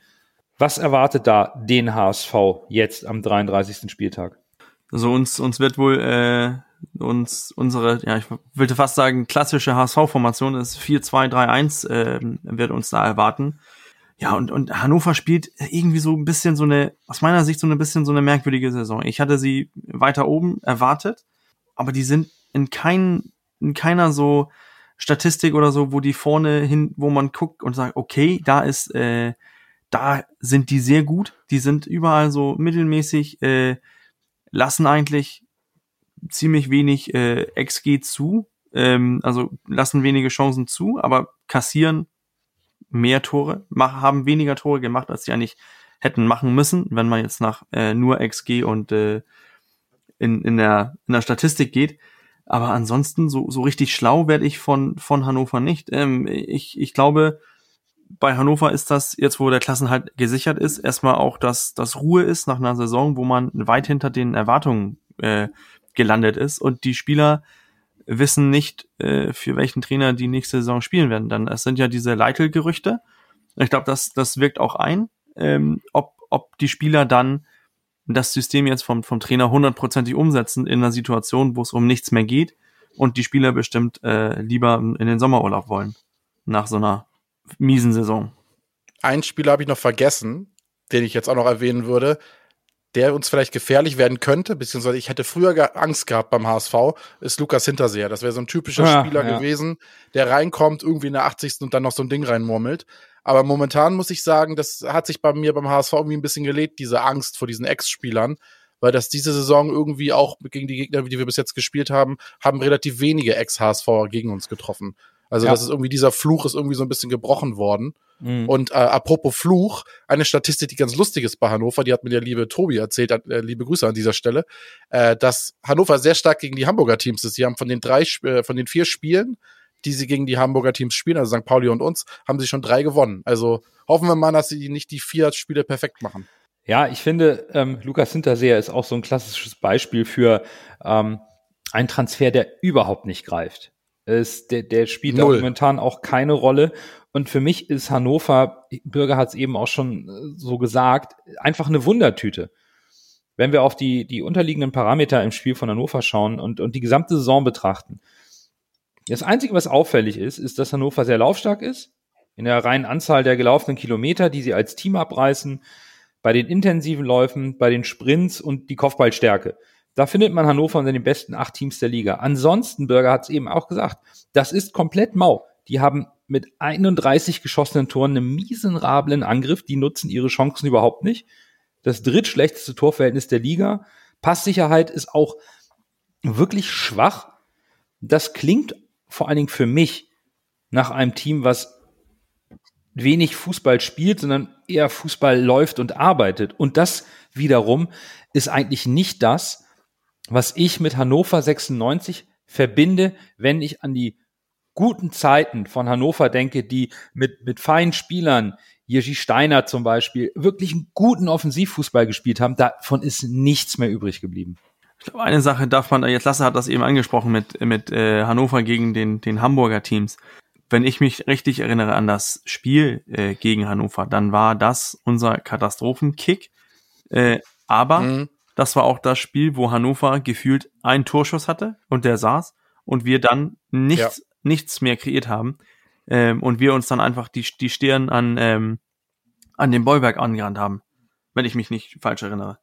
Was erwartet da den HSV jetzt am 33. Spieltag? Also uns, uns wird wohl äh, uns unsere, ja, ich würde fast sagen, klassische HSV-Formation ist 4-2-3-1, äh, wird uns da erwarten. Ja, und, und Hannover spielt irgendwie so ein bisschen so eine, aus meiner Sicht so ein bisschen so eine merkwürdige Saison. Ich hatte sie weiter oben erwartet, aber die sind in, kein, in keiner so Statistik oder so, wo die vorne hin, wo man guckt und sagt, okay, da ist, äh, da sind die sehr gut, die sind überall so mittelmäßig, äh, lassen eigentlich ziemlich wenig äh, XG zu, ähm, also lassen wenige Chancen zu, aber kassieren mehr Tore, haben weniger Tore gemacht, als sie eigentlich hätten machen müssen, wenn man jetzt nach äh, nur XG und äh, in, in, der, in der Statistik geht. Aber ansonsten, so, so richtig schlau werde ich von, von Hannover nicht. Ähm, ich, ich glaube, bei Hannover ist das, jetzt wo der Klassenhalt gesichert ist, erstmal auch, dass das Ruhe ist nach einer Saison, wo man weit hinter den Erwartungen äh, gelandet ist und die Spieler wissen nicht, äh, für welchen Trainer die nächste Saison spielen werden. Dann es sind ja diese Leitl-Gerüchte. Ich glaube, das, das wirkt auch ein, ähm, ob, ob die Spieler dann das System jetzt vom, vom Trainer hundertprozentig umsetzen in einer Situation, wo es um nichts mehr geht und die Spieler bestimmt äh, lieber in den Sommerurlaub wollen nach so einer miesen Saison. Ein Spieler habe ich noch vergessen, den ich jetzt auch noch erwähnen würde der uns vielleicht gefährlich werden könnte, beziehungsweise ich hätte früher Angst gehabt beim HSV, ist Lukas Hinterseher. Das wäre so ein typischer ah, Spieler ja. gewesen, der reinkommt, irgendwie in der 80. und dann noch so ein Ding reinmurmelt. Aber momentan muss ich sagen, das hat sich bei mir beim HSV irgendwie ein bisschen gelegt, diese Angst vor diesen Ex-Spielern, weil das diese Saison irgendwie auch gegen die Gegner, die wir bis jetzt gespielt haben, haben relativ wenige Ex-HSV gegen uns getroffen. Also ja. das ist irgendwie, dieser Fluch ist irgendwie so ein bisschen gebrochen worden. Mhm. Und äh, apropos Fluch, eine Statistik, die ganz lustig ist bei Hannover, die hat mir der liebe Tobi erzählt, äh, liebe Grüße an dieser Stelle, äh, dass Hannover sehr stark gegen die Hamburger Teams ist. Sie haben von den drei, äh, von den vier Spielen, die sie gegen die Hamburger Teams spielen, also St. Pauli und uns, haben sie schon drei gewonnen. Also hoffen wir mal, dass sie nicht die vier Spiele perfekt machen. Ja, ich finde, ähm, Lukas Hinterseher ist auch so ein klassisches Beispiel für ähm, einen Transfer, der überhaupt nicht greift. Es, der, der spielt momentan auch keine Rolle. Und für mich ist Hannover, Bürger hat es eben auch schon äh, so gesagt, einfach eine Wundertüte. Wenn wir auf die, die unterliegenden Parameter im Spiel von Hannover schauen und, und die gesamte Saison betrachten. Das Einzige, was auffällig ist, ist, dass Hannover sehr laufstark ist. In der reinen Anzahl der gelaufenen Kilometer, die sie als Team abreißen, bei den intensiven Läufen, bei den Sprints und die Kopfballstärke. Da findet man Hannover unter den besten acht Teams der Liga. Ansonsten, Bürger hat es eben auch gesagt, das ist komplett mau. Die haben mit 31 geschossenen Toren einen miserablen Angriff. Die nutzen ihre Chancen überhaupt nicht. Das drittschlechteste Torverhältnis der Liga. Passsicherheit ist auch wirklich schwach. Das klingt vor allen Dingen für mich nach einem Team, was wenig Fußball spielt, sondern eher Fußball läuft und arbeitet. Und das wiederum ist eigentlich nicht das, was ich mit Hannover 96 verbinde, wenn ich an die guten Zeiten von Hannover denke, die mit, mit feinen Spielern, Jerzy Steiner zum Beispiel, wirklich einen guten Offensivfußball gespielt haben, davon ist nichts mehr übrig geblieben. Ich glaube, eine Sache darf man, jetzt Lasse hat das eben angesprochen mit, mit äh, Hannover gegen den, den Hamburger Teams. Wenn ich mich richtig erinnere an das Spiel äh, gegen Hannover, dann war das unser Katastrophenkick. Äh, aber Mhm. Das war auch das Spiel, wo Hannover gefühlt einen Torschuss hatte und der saß und wir dann nichts, nichts mehr kreiert haben. Ähm, und wir uns dann einfach die, die Stirn an, ähm, an den Bollwerk angerannt haben. Wenn ich mich nicht falsch erinnere.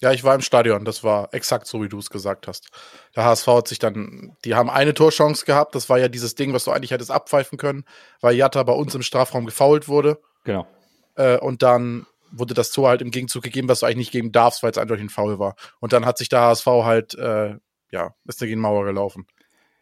Ja, ich war im Stadion. Das war exakt so, wie du es gesagt hast. Der HSV hat sich dann, die haben eine Torchance gehabt. Das war ja dieses Ding, was du eigentlich hättest abpfeifen können, weil Jatta bei uns im Strafraum gefoult wurde. Genau. Äh, und dann wurde das Tor halt im Gegenzug gegeben, was du eigentlich nicht geben darfst, weil es eindeutig ein Foul war. Und dann hat sich der HSV halt, äh, ja, ist gegen Mauer gelaufen.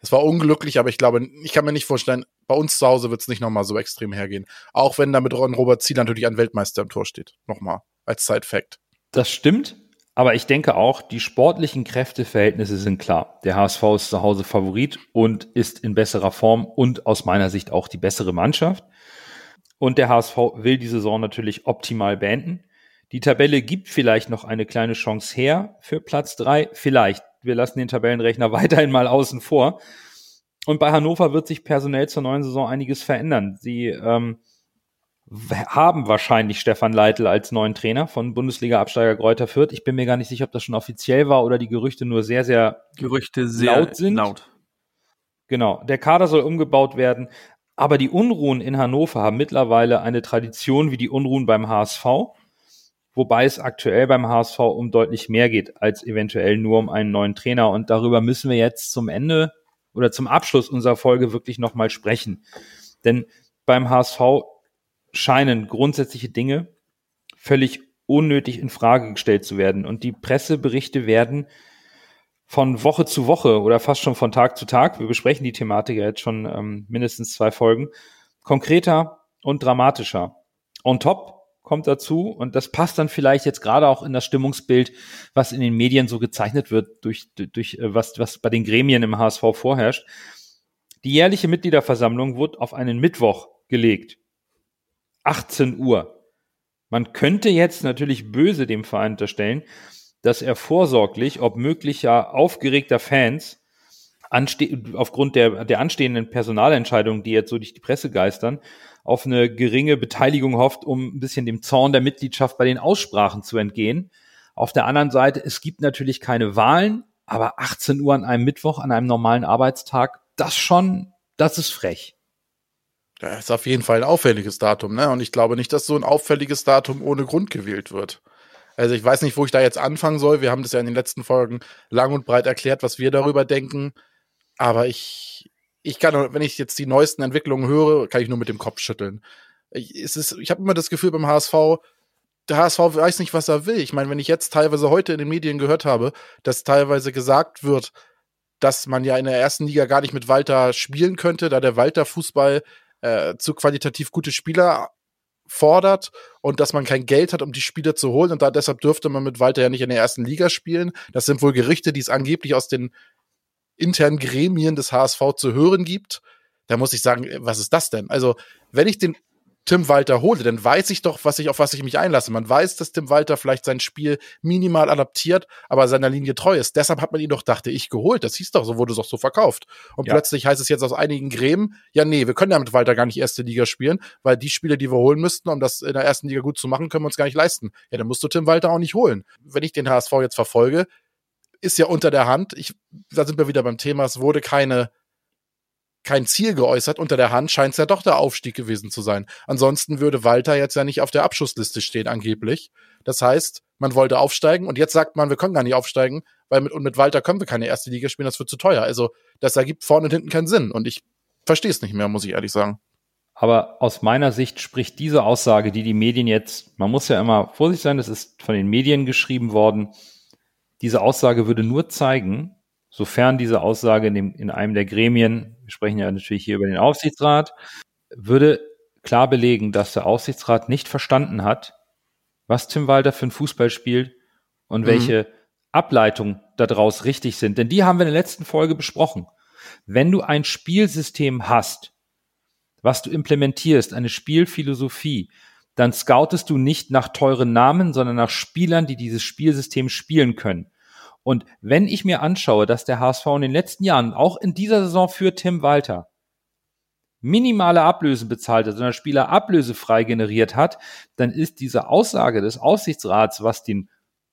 Es war unglücklich, aber ich glaube, ich kann mir nicht vorstellen, bei uns zu Hause wird es nicht nochmal so extrem hergehen. Auch wenn da mit Ron Robert Ziel natürlich ein Weltmeister im Tor steht. Nochmal, als Side-Fact. Das stimmt. Aber ich denke auch, die sportlichen Kräfteverhältnisse sind klar. Der HSV ist zu Hause Favorit und ist in besserer Form und aus meiner Sicht auch die bessere Mannschaft. Und der HSV will die Saison natürlich optimal beenden. Die Tabelle gibt vielleicht noch eine kleine Chance her für Platz drei. Vielleicht. Wir lassen den Tabellenrechner [LAUGHS] weiterhin mal außen vor. Und bei Hannover wird sich personell zur neuen Saison einiges verändern. Sie ähm, haben wahrscheinlich Stefan Leitl als neuen Trainer von Bundesliga-Absteiger Greuther Fürth. Ich bin mir gar nicht sicher, ob das schon offiziell war oder die Gerüchte nur sehr, sehr Gerüchte sehr Laut sind? laut. Genau, der Kader soll umgebaut werden, aber die Unruhen in Hannover haben mittlerweile eine Tradition wie die Unruhen beim HSV, wobei es aktuell beim HSV um deutlich mehr geht als eventuell nur um einen neuen Trainer und darüber müssen wir jetzt zum Ende oder zum Abschluss unserer Folge wirklich nochmal sprechen. Denn beim HSV scheinen grundsätzliche Dinge völlig unnötig in Frage gestellt zu werden und die Presseberichte werden von Woche zu Woche oder fast schon von Tag zu Tag, wir besprechen die Thematik ja jetzt schon ähm, mindestens zwei Folgen, konkreter und dramatischer. On top kommt dazu, und das passt dann vielleicht jetzt gerade auch in das Stimmungsbild, was in den Medien so gezeichnet wird, durch, durch äh, was, was bei den Gremien im HSV vorherrscht. Die jährliche Mitgliederversammlung wurde auf einen Mittwoch gelegt. 18 Uhr. Man könnte jetzt natürlich böse dem Verein unterstellen, dass er vorsorglich, ob möglicher aufgeregter Fans, aufgrund der, der anstehenden Personalentscheidungen, die jetzt so durch die Presse geistern, auf eine geringe Beteiligung hofft, um ein bisschen dem Zorn der Mitgliedschaft bei den Aussprachen zu entgehen. Auf der anderen Seite, es gibt natürlich keine Wahlen, aber 18 Uhr an einem Mittwoch, an einem normalen Arbeitstag, das schon, das ist frech. Das ist auf jeden Fall ein auffälliges Datum, ne? Und ich glaube nicht, dass so ein auffälliges Datum ohne Grund gewählt wird. Also ich weiß nicht, wo ich da jetzt anfangen soll. Wir haben das ja in den letzten Folgen lang und breit erklärt, was wir darüber denken. Aber ich, ich kann, wenn ich jetzt die neuesten Entwicklungen höre, kann ich nur mit dem Kopf schütteln. Ich, ich habe immer das Gefühl beim HSV, der HSV weiß nicht, was er will. Ich meine, wenn ich jetzt teilweise heute in den Medien gehört habe, dass teilweise gesagt wird, dass man ja in der ersten Liga gar nicht mit Walter spielen könnte, da der Walter Fußball äh, zu qualitativ gute Spieler fordert und dass man kein Geld hat, um die Spieler zu holen und da deshalb dürfte man mit Walter ja nicht in der ersten Liga spielen. Das sind wohl Gerichte, die es angeblich aus den internen Gremien des HSV zu hören gibt. Da muss ich sagen, was ist das denn? Also, wenn ich den Tim Walter hole, dann weiß ich doch, was ich, auf was ich mich einlasse. Man weiß, dass Tim Walter vielleicht sein Spiel minimal adaptiert, aber seiner Linie treu ist. Deshalb hat man ihn doch, dachte ich, geholt. Das hieß doch, so wurde es doch so verkauft. Und Ja. plötzlich heißt es jetzt aus einigen Gremien, ja, nee, wir können ja mit Walter gar nicht erste Liga spielen, weil die Spiele, die wir holen müssten, um das in der ersten Liga gut zu machen, können wir uns gar nicht leisten. Ja, dann musst du Tim Walter auch nicht holen. Wenn ich den HSV jetzt verfolge, ist ja unter der Hand, ich, da sind wir wieder beim Thema, es wurde keine, kein Ziel geäußert. Unter der Hand scheint es ja doch der Aufstieg gewesen zu sein. Ansonsten würde Walter jetzt ja nicht auf der Abschussliste stehen, angeblich. Das heißt, man wollte aufsteigen und jetzt sagt man, wir können gar nicht aufsteigen, weil mit, und mit Walter können wir keine erste Liga spielen, das wird zu teuer. Also, das ergibt vorne und hinten keinen Sinn. Und ich verstehe es nicht mehr, muss ich ehrlich sagen. Aber aus meiner Sicht spricht diese Aussage, die die Medien jetzt, man muss ja immer vorsichtig sein, das ist von den Medien geschrieben worden, diese Aussage würde nur zeigen, sofern diese Aussage in, dem, in einem der Gremien, wir sprechen ja natürlich hier über den Aufsichtsrat, würde klar belegen, dass der Aufsichtsrat nicht verstanden hat, was Tim Walter für ein Fußball spielt und Mhm. welche Ableitungen daraus richtig sind. Denn die haben wir in der letzten Folge besprochen. Wenn du ein Spielsystem hast, was du implementierst, eine Spielphilosophie, dann scoutest du nicht nach teuren Namen, sondern nach Spielern, die dieses Spielsystem spielen können. Und wenn ich mir anschaue, dass der HSV in den letzten Jahren, auch in dieser Saison für Tim Walter, minimale Ablösen bezahlt hat, sondern Spieler ablösefrei generiert hat, dann ist diese Aussage des Aufsichtsrats, was den,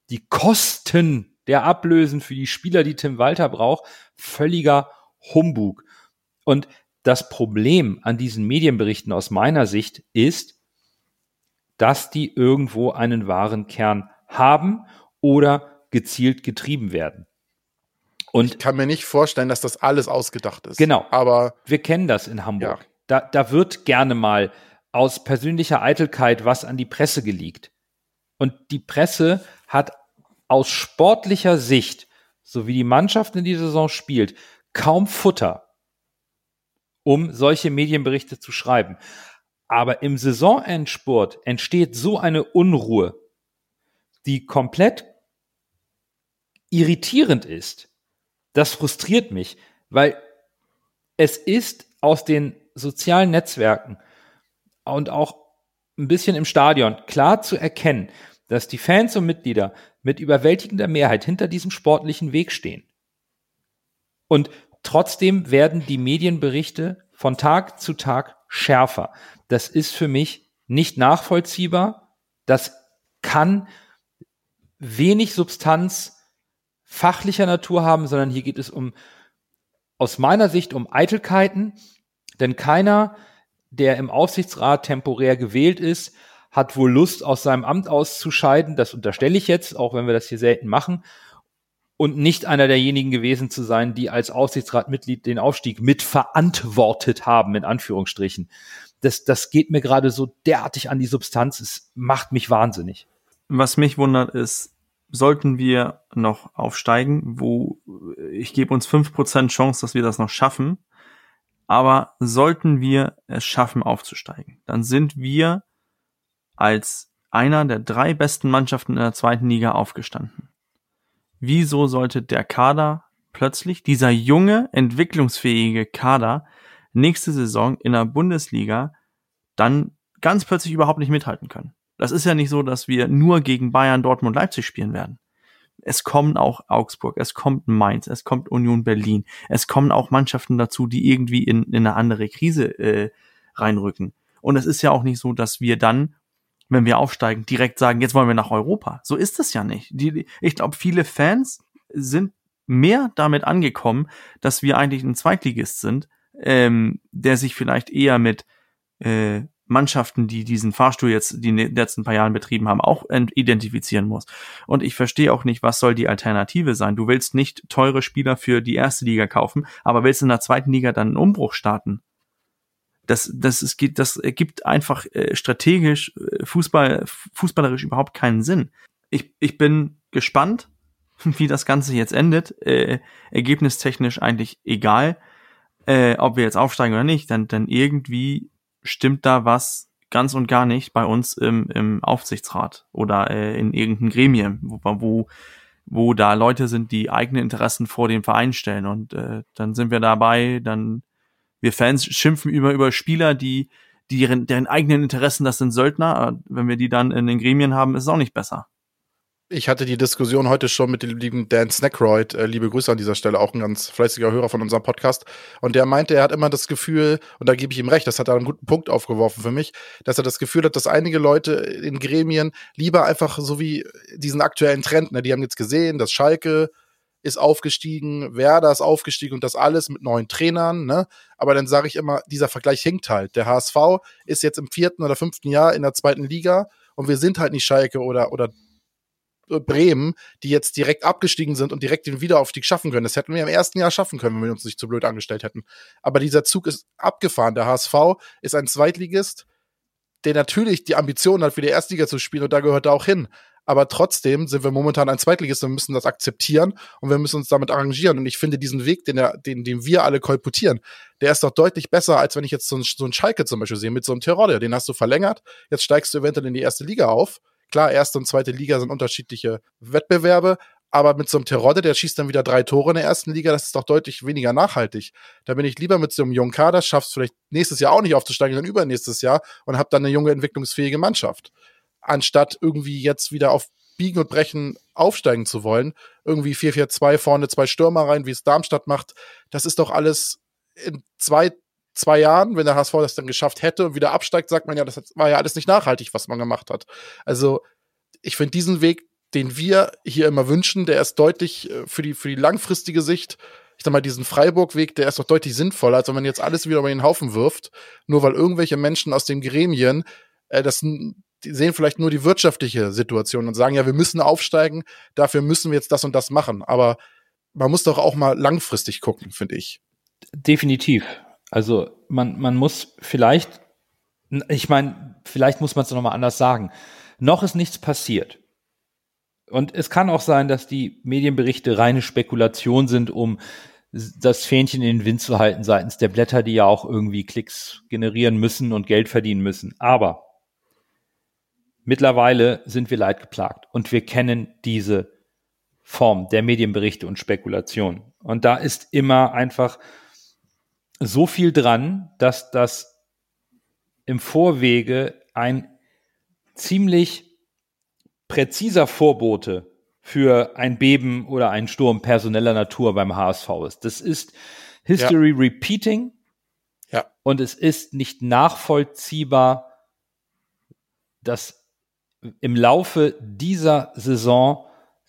die Kosten der Ablösen für die Spieler, die Tim Walter braucht, völliger Humbug. Und das Problem an diesen Medienberichten aus meiner Sicht ist, dass die irgendwo einen wahren Kern haben oder gezielt getrieben werden. Und Ich kann mir nicht vorstellen, dass das alles ausgedacht ist. Genau. Aber wir kennen das in Hamburg. Ja. Da, da wird gerne mal aus persönlicher Eitelkeit was an die Presse geleakt. Und die Presse hat aus sportlicher Sicht, so wie die Mannschaft in dieser Saison spielt, kaum Futter, um solche Medienberichte zu schreiben. Aber im Saisonendspurt entsteht so eine Unruhe, die komplett irritierend ist. Das frustriert mich, weil es ist aus den sozialen Netzwerken und auch ein bisschen im Stadion klar zu erkennen, dass die Fans und Mitglieder mit überwältigender Mehrheit hinter diesem sportlichen Weg stehen. Und trotzdem werden die Medienberichte von Tag zu Tag schärfer. Das ist für mich nicht nachvollziehbar. Das kann wenig Substanz fachlicher Natur haben, sondern hier geht es um, aus meiner Sicht, um Eitelkeiten, denn keiner, der im Aufsichtsrat temporär gewählt ist, hat wohl Lust, aus seinem Amt auszuscheiden. Das unterstelle ich jetzt, auch wenn wir das hier selten machen. Und nicht einer derjenigen gewesen zu sein, die als Aufsichtsratmitglied den Aufstieg mitverantwortet haben, in Anführungsstrichen. Das, das geht mir gerade so derartig an die Substanz. Es macht mich wahnsinnig. Was mich wundert ist, sollten wir noch aufsteigen, wo ich gebe uns fünf Prozent Chance, dass wir das noch schaffen, aber sollten wir es schaffen aufzusteigen, dann sind wir als einer der drei besten Mannschaften in der zweiten Liga aufgestanden. Wieso sollte der Kader plötzlich, dieser junge, entwicklungsfähige Kader, nächste Saison in der Bundesliga dann ganz plötzlich überhaupt nicht mithalten können? Das ist ja nicht so, dass wir nur gegen Bayern, Dortmund, Leipzig spielen werden. Es kommen auch Augsburg, es kommt Mainz, es kommt Union Berlin, es kommen auch Mannschaften dazu, die irgendwie in, in eine andere Krise äh, reinrücken. Und es ist ja auch nicht so, dass wir dann, wenn wir aufsteigen, direkt sagen, jetzt wollen wir nach Europa. So ist es ja nicht. Die, ich glaube, viele Fans sind mehr damit angekommen, dass wir eigentlich ein Zweitligist sind, ähm, der sich vielleicht eher mit äh, Mannschaften, die diesen Fahrstuhl jetzt die letzten paar Jahren betrieben haben, auch identifizieren muss. Und ich verstehe auch nicht, was soll die Alternative sein. Du willst nicht teure Spieler für die erste Liga kaufen, aber willst in der zweiten Liga dann einen Umbruch starten. Das, das, es geht, das ergibt einfach äh, strategisch, äh, Fußball, fußballerisch überhaupt keinen Sinn. Ich, ich bin gespannt, [LAUGHS] wie das Ganze jetzt endet. Äh, ergebnistechnisch eigentlich egal, äh, ob wir jetzt aufsteigen oder nicht, dann, dann irgendwie stimmt da was ganz und gar nicht bei uns im, im Aufsichtsrat oder äh, in irgendeinem Gremium, wo, wo, wo da Leute sind, die eigene Interessen vor dem Verein stellen. Und äh, dann sind wir dabei, dann wir Fans schimpfen über, über Spieler, die deren, deren eigenen Interessen, das sind Söldner. Äh, Wenn wir die dann in den Gremien haben, ist es auch nicht besser. Ich hatte die Diskussion heute schon mit dem lieben Dan Snackroyd, äh, liebe Grüße an dieser Stelle, auch ein ganz fleißiger Hörer von unserem Podcast. Und der meinte, er hat immer das Gefühl, und da gebe ich ihm recht, das hat er einen guten Punkt aufgeworfen für mich, dass er das Gefühl hat, dass einige Leute in Gremien lieber einfach so wie diesen aktuellen Trend, ne, die haben jetzt gesehen, dass Schalke ist aufgestiegen, Werder ist aufgestiegen und das alles mit neuen Trainern, ne? Aber dann sage ich immer, dieser Vergleich hinkt halt. Der HSV ist jetzt im vierten oder fünften Jahr in der zweiten Liga und wir sind halt nicht Schalke oder, oder Bremen, die jetzt direkt abgestiegen sind und direkt den Wiederaufstieg schaffen können. Das hätten wir im ersten Jahr schaffen können, wenn wir uns nicht zu blöd angestellt hätten. Aber dieser Zug ist abgefahren. Der HSV ist ein Zweitligist, der natürlich die Ambition hat, wieder Erstliga zu spielen und da gehört er auch hin. Aber trotzdem sind wir momentan ein Zweitligist und müssen das akzeptieren und wir müssen uns damit arrangieren. Und ich finde diesen Weg, den, er, den, den wir alle kolportieren, der ist doch deutlich besser, als wenn ich jetzt so einen, so einen Schalke zum Beispiel sehe mit so einem Terodde. Den hast du verlängert, jetzt steigst du eventuell in die erste Liga auf Klar, erste und zweite Liga sind unterschiedliche Wettbewerbe, aber mit so einem Terodde, der schießt dann wieder drei Tore in der ersten Liga, das ist doch deutlich weniger nachhaltig. Da bin ich lieber mit so einem jungen Kader, schaffst vielleicht nächstes Jahr auch nicht aufzusteigen, sondern übernächstes Jahr und hab dann eine junge, entwicklungsfähige Mannschaft. Anstatt irgendwie jetzt wieder auf Biegen und Brechen aufsteigen zu wollen, irgendwie 4-4-2 vorne zwei Stürmer rein, wie es Darmstadt macht, das ist doch alles in zwei, zwei Jahren, wenn der HSV das dann geschafft hätte und wieder absteigt, sagt man ja, das war ja alles nicht nachhaltig, was man gemacht hat. Also ich finde diesen Weg, den wir hier immer wünschen, der ist deutlich äh, für die, für die langfristige Sicht, ich sag mal, diesen Freiburg-Weg, der ist doch deutlich sinnvoller, als wenn man jetzt alles wieder über den Haufen wirft, nur weil irgendwelche Menschen aus den Gremien äh, das die sehen vielleicht nur die wirtschaftliche Situation und sagen, ja, wir müssen aufsteigen, dafür müssen wir jetzt das und das machen. Aber man muss doch auch mal langfristig gucken, finde ich. Definitiv. Also man, man muss vielleicht, ich meine, vielleicht muss man es nochmal anders sagen. Noch ist nichts passiert. Und es kann auch sein, dass die Medienberichte reine Spekulation sind, um das Fähnchen in den Wind zu halten seitens der Blätter, die ja auch irgendwie Klicks generieren müssen und Geld verdienen müssen. Aber mittlerweile sind wir leidgeplagt und wir kennen diese Form der Medienberichte und Spekulation. Und da ist immer einfach so viel dran, dass das im Vorwege ein ziemlich präziser Vorbote für ein Beben oder einen Sturm personeller Natur beim HSV ist. Das ist History ja. Repeating. Ja. Und es ist nicht nachvollziehbar, das im Laufe dieser Saison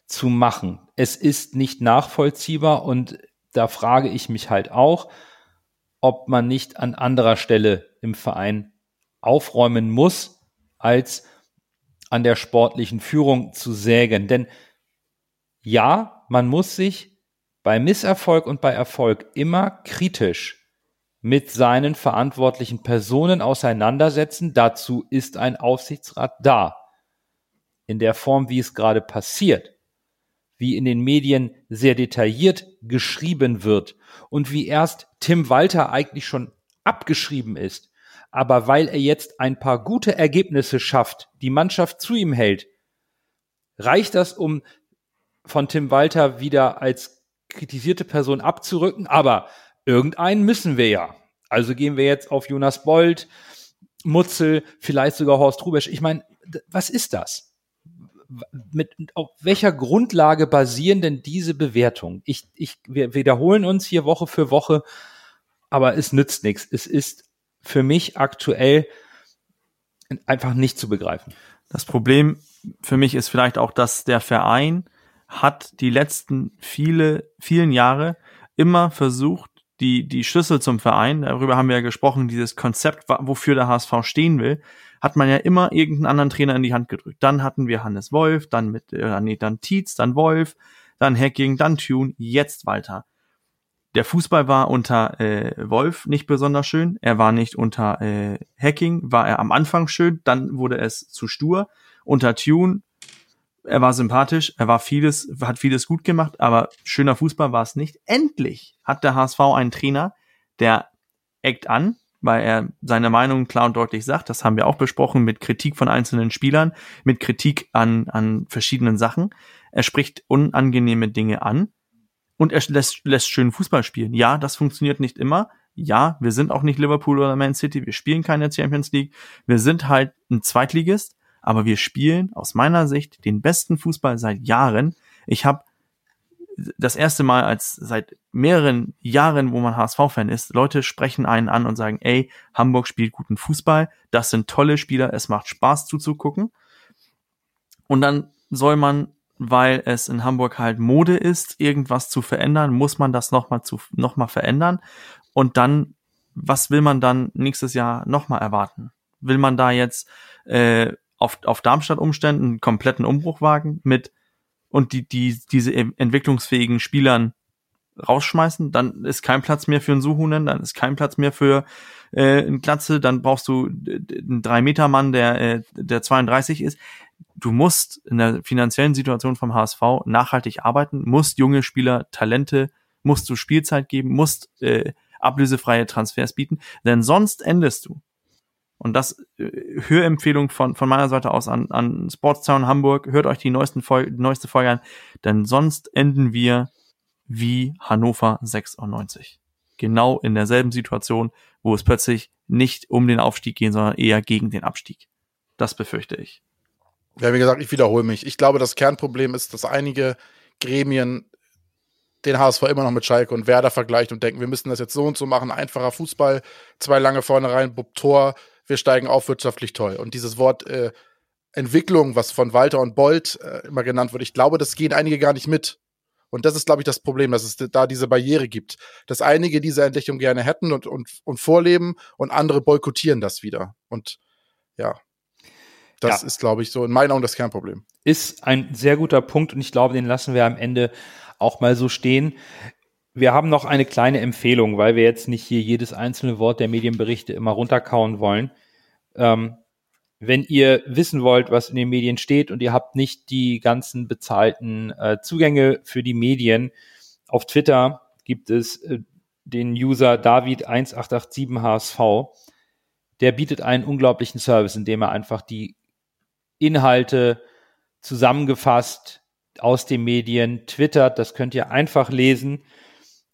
zu machen. Es ist nicht nachvollziehbar und da frage ich mich halt auch, ob man nicht an anderer Stelle im Verein aufräumen muss, als an der sportlichen Führung zu sägen. Denn ja, man muss sich bei Misserfolg und bei Erfolg immer kritisch mit seinen verantwortlichen Personen auseinandersetzen. Dazu ist ein Aufsichtsrat da. In der Form, wie es gerade passiert, wie in den Medien sehr detailliert geschrieben wird und wie erst Tim Walter eigentlich schon abgeschrieben ist, aber weil er jetzt ein paar gute Ergebnisse schafft, die Mannschaft zu ihm hält, reicht das, um von Tim Walter wieder als kritisierte Person abzurücken, aber irgendeinen müssen wir ja. Also gehen wir jetzt auf Jonas Bold, Mutzel, vielleicht sogar Horst Rubesch. Ich meine, was ist das? Mit auf welcher Grundlage basieren denn diese Bewertungen? Ich, ich, wir wiederholen uns hier Woche für Woche, aber es nützt nichts. Es ist für mich aktuell einfach nicht zu begreifen. Das Problem für mich ist vielleicht auch, dass der Verein hat die letzten viele, vielen Jahre immer versucht, die, die Schlüssel zum Verein, darüber haben wir ja gesprochen, dieses Konzept, wofür der HSV stehen will, hat man ja immer irgendeinen anderen Trainer in die Hand gedrückt. Dann hatten wir Hannes Wolf, dann mit, äh, nee, dann Tietz, dann Wolf, dann Hacking, dann Tune, jetzt Walter. Der Fußball war unter äh, Wolf nicht besonders schön. Er war nicht unter äh, Hacking, war er am Anfang schön, dann wurde es zu stur. Unter Tune, er war sympathisch, er war vieles, hat vieles gut gemacht, aber schöner Fußball war es nicht. Endlich hat der HSV einen Trainer, der eckt an, weil er seine Meinung klar und deutlich sagt. Das haben wir auch besprochen mit Kritik von einzelnen Spielern, mit Kritik an, an verschiedenen Sachen. Er spricht unangenehme Dinge an und er lässt, lässt schön Fußball spielen. Ja, das funktioniert nicht immer. Ja, wir sind auch nicht Liverpool oder Man City, wir spielen keine Champions League, wir sind halt ein Zweitligist, aber wir spielen aus meiner Sicht den besten Fußball seit Jahren. Ich habe das erste Mal als seit mehreren Jahren, wo man HSV-Fan ist, Leute sprechen einen an und sagen, ey, Hamburg spielt guten Fußball, das sind tolle Spieler, es macht Spaß zuzugucken. Und dann soll man, weil es in Hamburg halt Mode ist, irgendwas zu verändern, muss man das nochmal zu, noch mal verändern. Und dann, was will man dann nächstes Jahr nochmal erwarten? Will man da jetzt äh, auf, auf Darmstadt umständen einen kompletten Umbruch wagen mit und die, die, diese entwicklungsfähigen Spielern rausschmeißen, dann ist kein Platz mehr für einen Suhunen, dann ist kein Platz mehr für äh, einen Glatze, dann brauchst du einen Drei-Meter-Mann, der, äh, der 32 ist. Du musst in der finanziellen Situation vom HSV nachhaltig arbeiten, musst junge Spieler Talente, musst du Spielzeit geben, musst äh, ablösefreie Transfers bieten, denn sonst endest du und das äh, Hörempfehlung von, von meiner Seite aus an, an Sportstown Hamburg. Hört euch die neuesten Folge, neueste Folge an, denn sonst enden wir wie Hannover 96. Genau in derselben Situation, wo es plötzlich nicht um den Aufstieg geht, sondern eher gegen den Abstieg. Das befürchte ich. Ja, wie gesagt, ich wiederhole mich. Ich glaube, das Kernproblem ist, dass einige Gremien den HSV immer noch mit Schalke und Werder vergleichen und denken, wir müssen das jetzt so und so machen. Einfacher Fußball, zwei lange vorne rein, Bub Tor, wir steigen auf wirtschaftlich toll. Und dieses Wort äh, Entwicklung, was von Walter und Bolt äh, immer genannt wird, ich glaube, das gehen einige gar nicht mit. Und das ist, glaube ich, das Problem, dass es da diese Barriere gibt. Dass einige diese Entwicklung gerne hätten und, und, und vorleben und andere boykottieren das wieder. Und ja, das ja. ist, glaube ich, so in meinen Augen das Kernproblem. Ist ein sehr guter Punkt und ich glaube, den lassen wir am Ende auch mal so stehen. Wir haben noch eine kleine Empfehlung, weil wir jetzt nicht hier jedes einzelne Wort der Medienberichte immer runterkauen wollen. Ähm, wenn ihr wissen wollt, was in den Medien steht und ihr habt nicht die ganzen bezahlten äh, Zugänge für die Medien, auf Twitter gibt es äh, den User David1887HSV. Der bietet einen unglaublichen Service, indem er einfach die Inhalte zusammengefasst aus den Medien twittert. Das könnt ihr einfach lesen.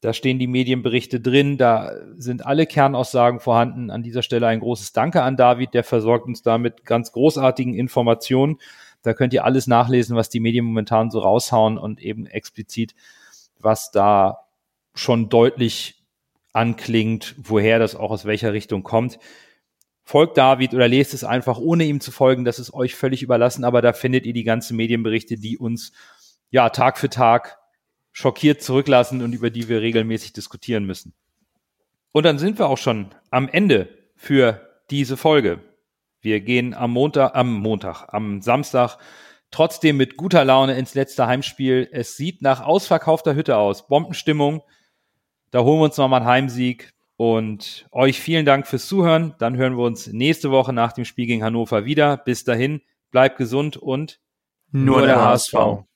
Da stehen die Medienberichte drin, da sind alle Kernaussagen vorhanden. An dieser Stelle ein großes Danke an David, der versorgt uns damit ganz großartigen Informationen. Da könnt ihr alles nachlesen, was die Medien momentan so raushauen und eben explizit, was da schon deutlich anklingt, woher das auch aus welcher Richtung kommt. Folgt David oder lest es einfach, ohne ihm zu folgen. Das ist euch völlig überlassen, aber da findet ihr die ganzen Medienberichte, die uns ja Tag für Tag schockiert zurücklassen und über die wir regelmäßig diskutieren müssen. Und dann sind wir auch schon am Ende für diese Folge. Wir gehen am Montag, am Montag, am Samstag trotzdem mit guter Laune ins letzte Heimspiel. Es sieht nach ausverkaufter Hütte aus. Bombenstimmung. Da holen wir uns nochmal einen Heimsieg. Und euch vielen Dank fürs Zuhören. Dann hören wir uns nächste Woche nach dem Spiel gegen Hannover wieder. Bis dahin, bleibt gesund und nur, nur der, HSV. HSV.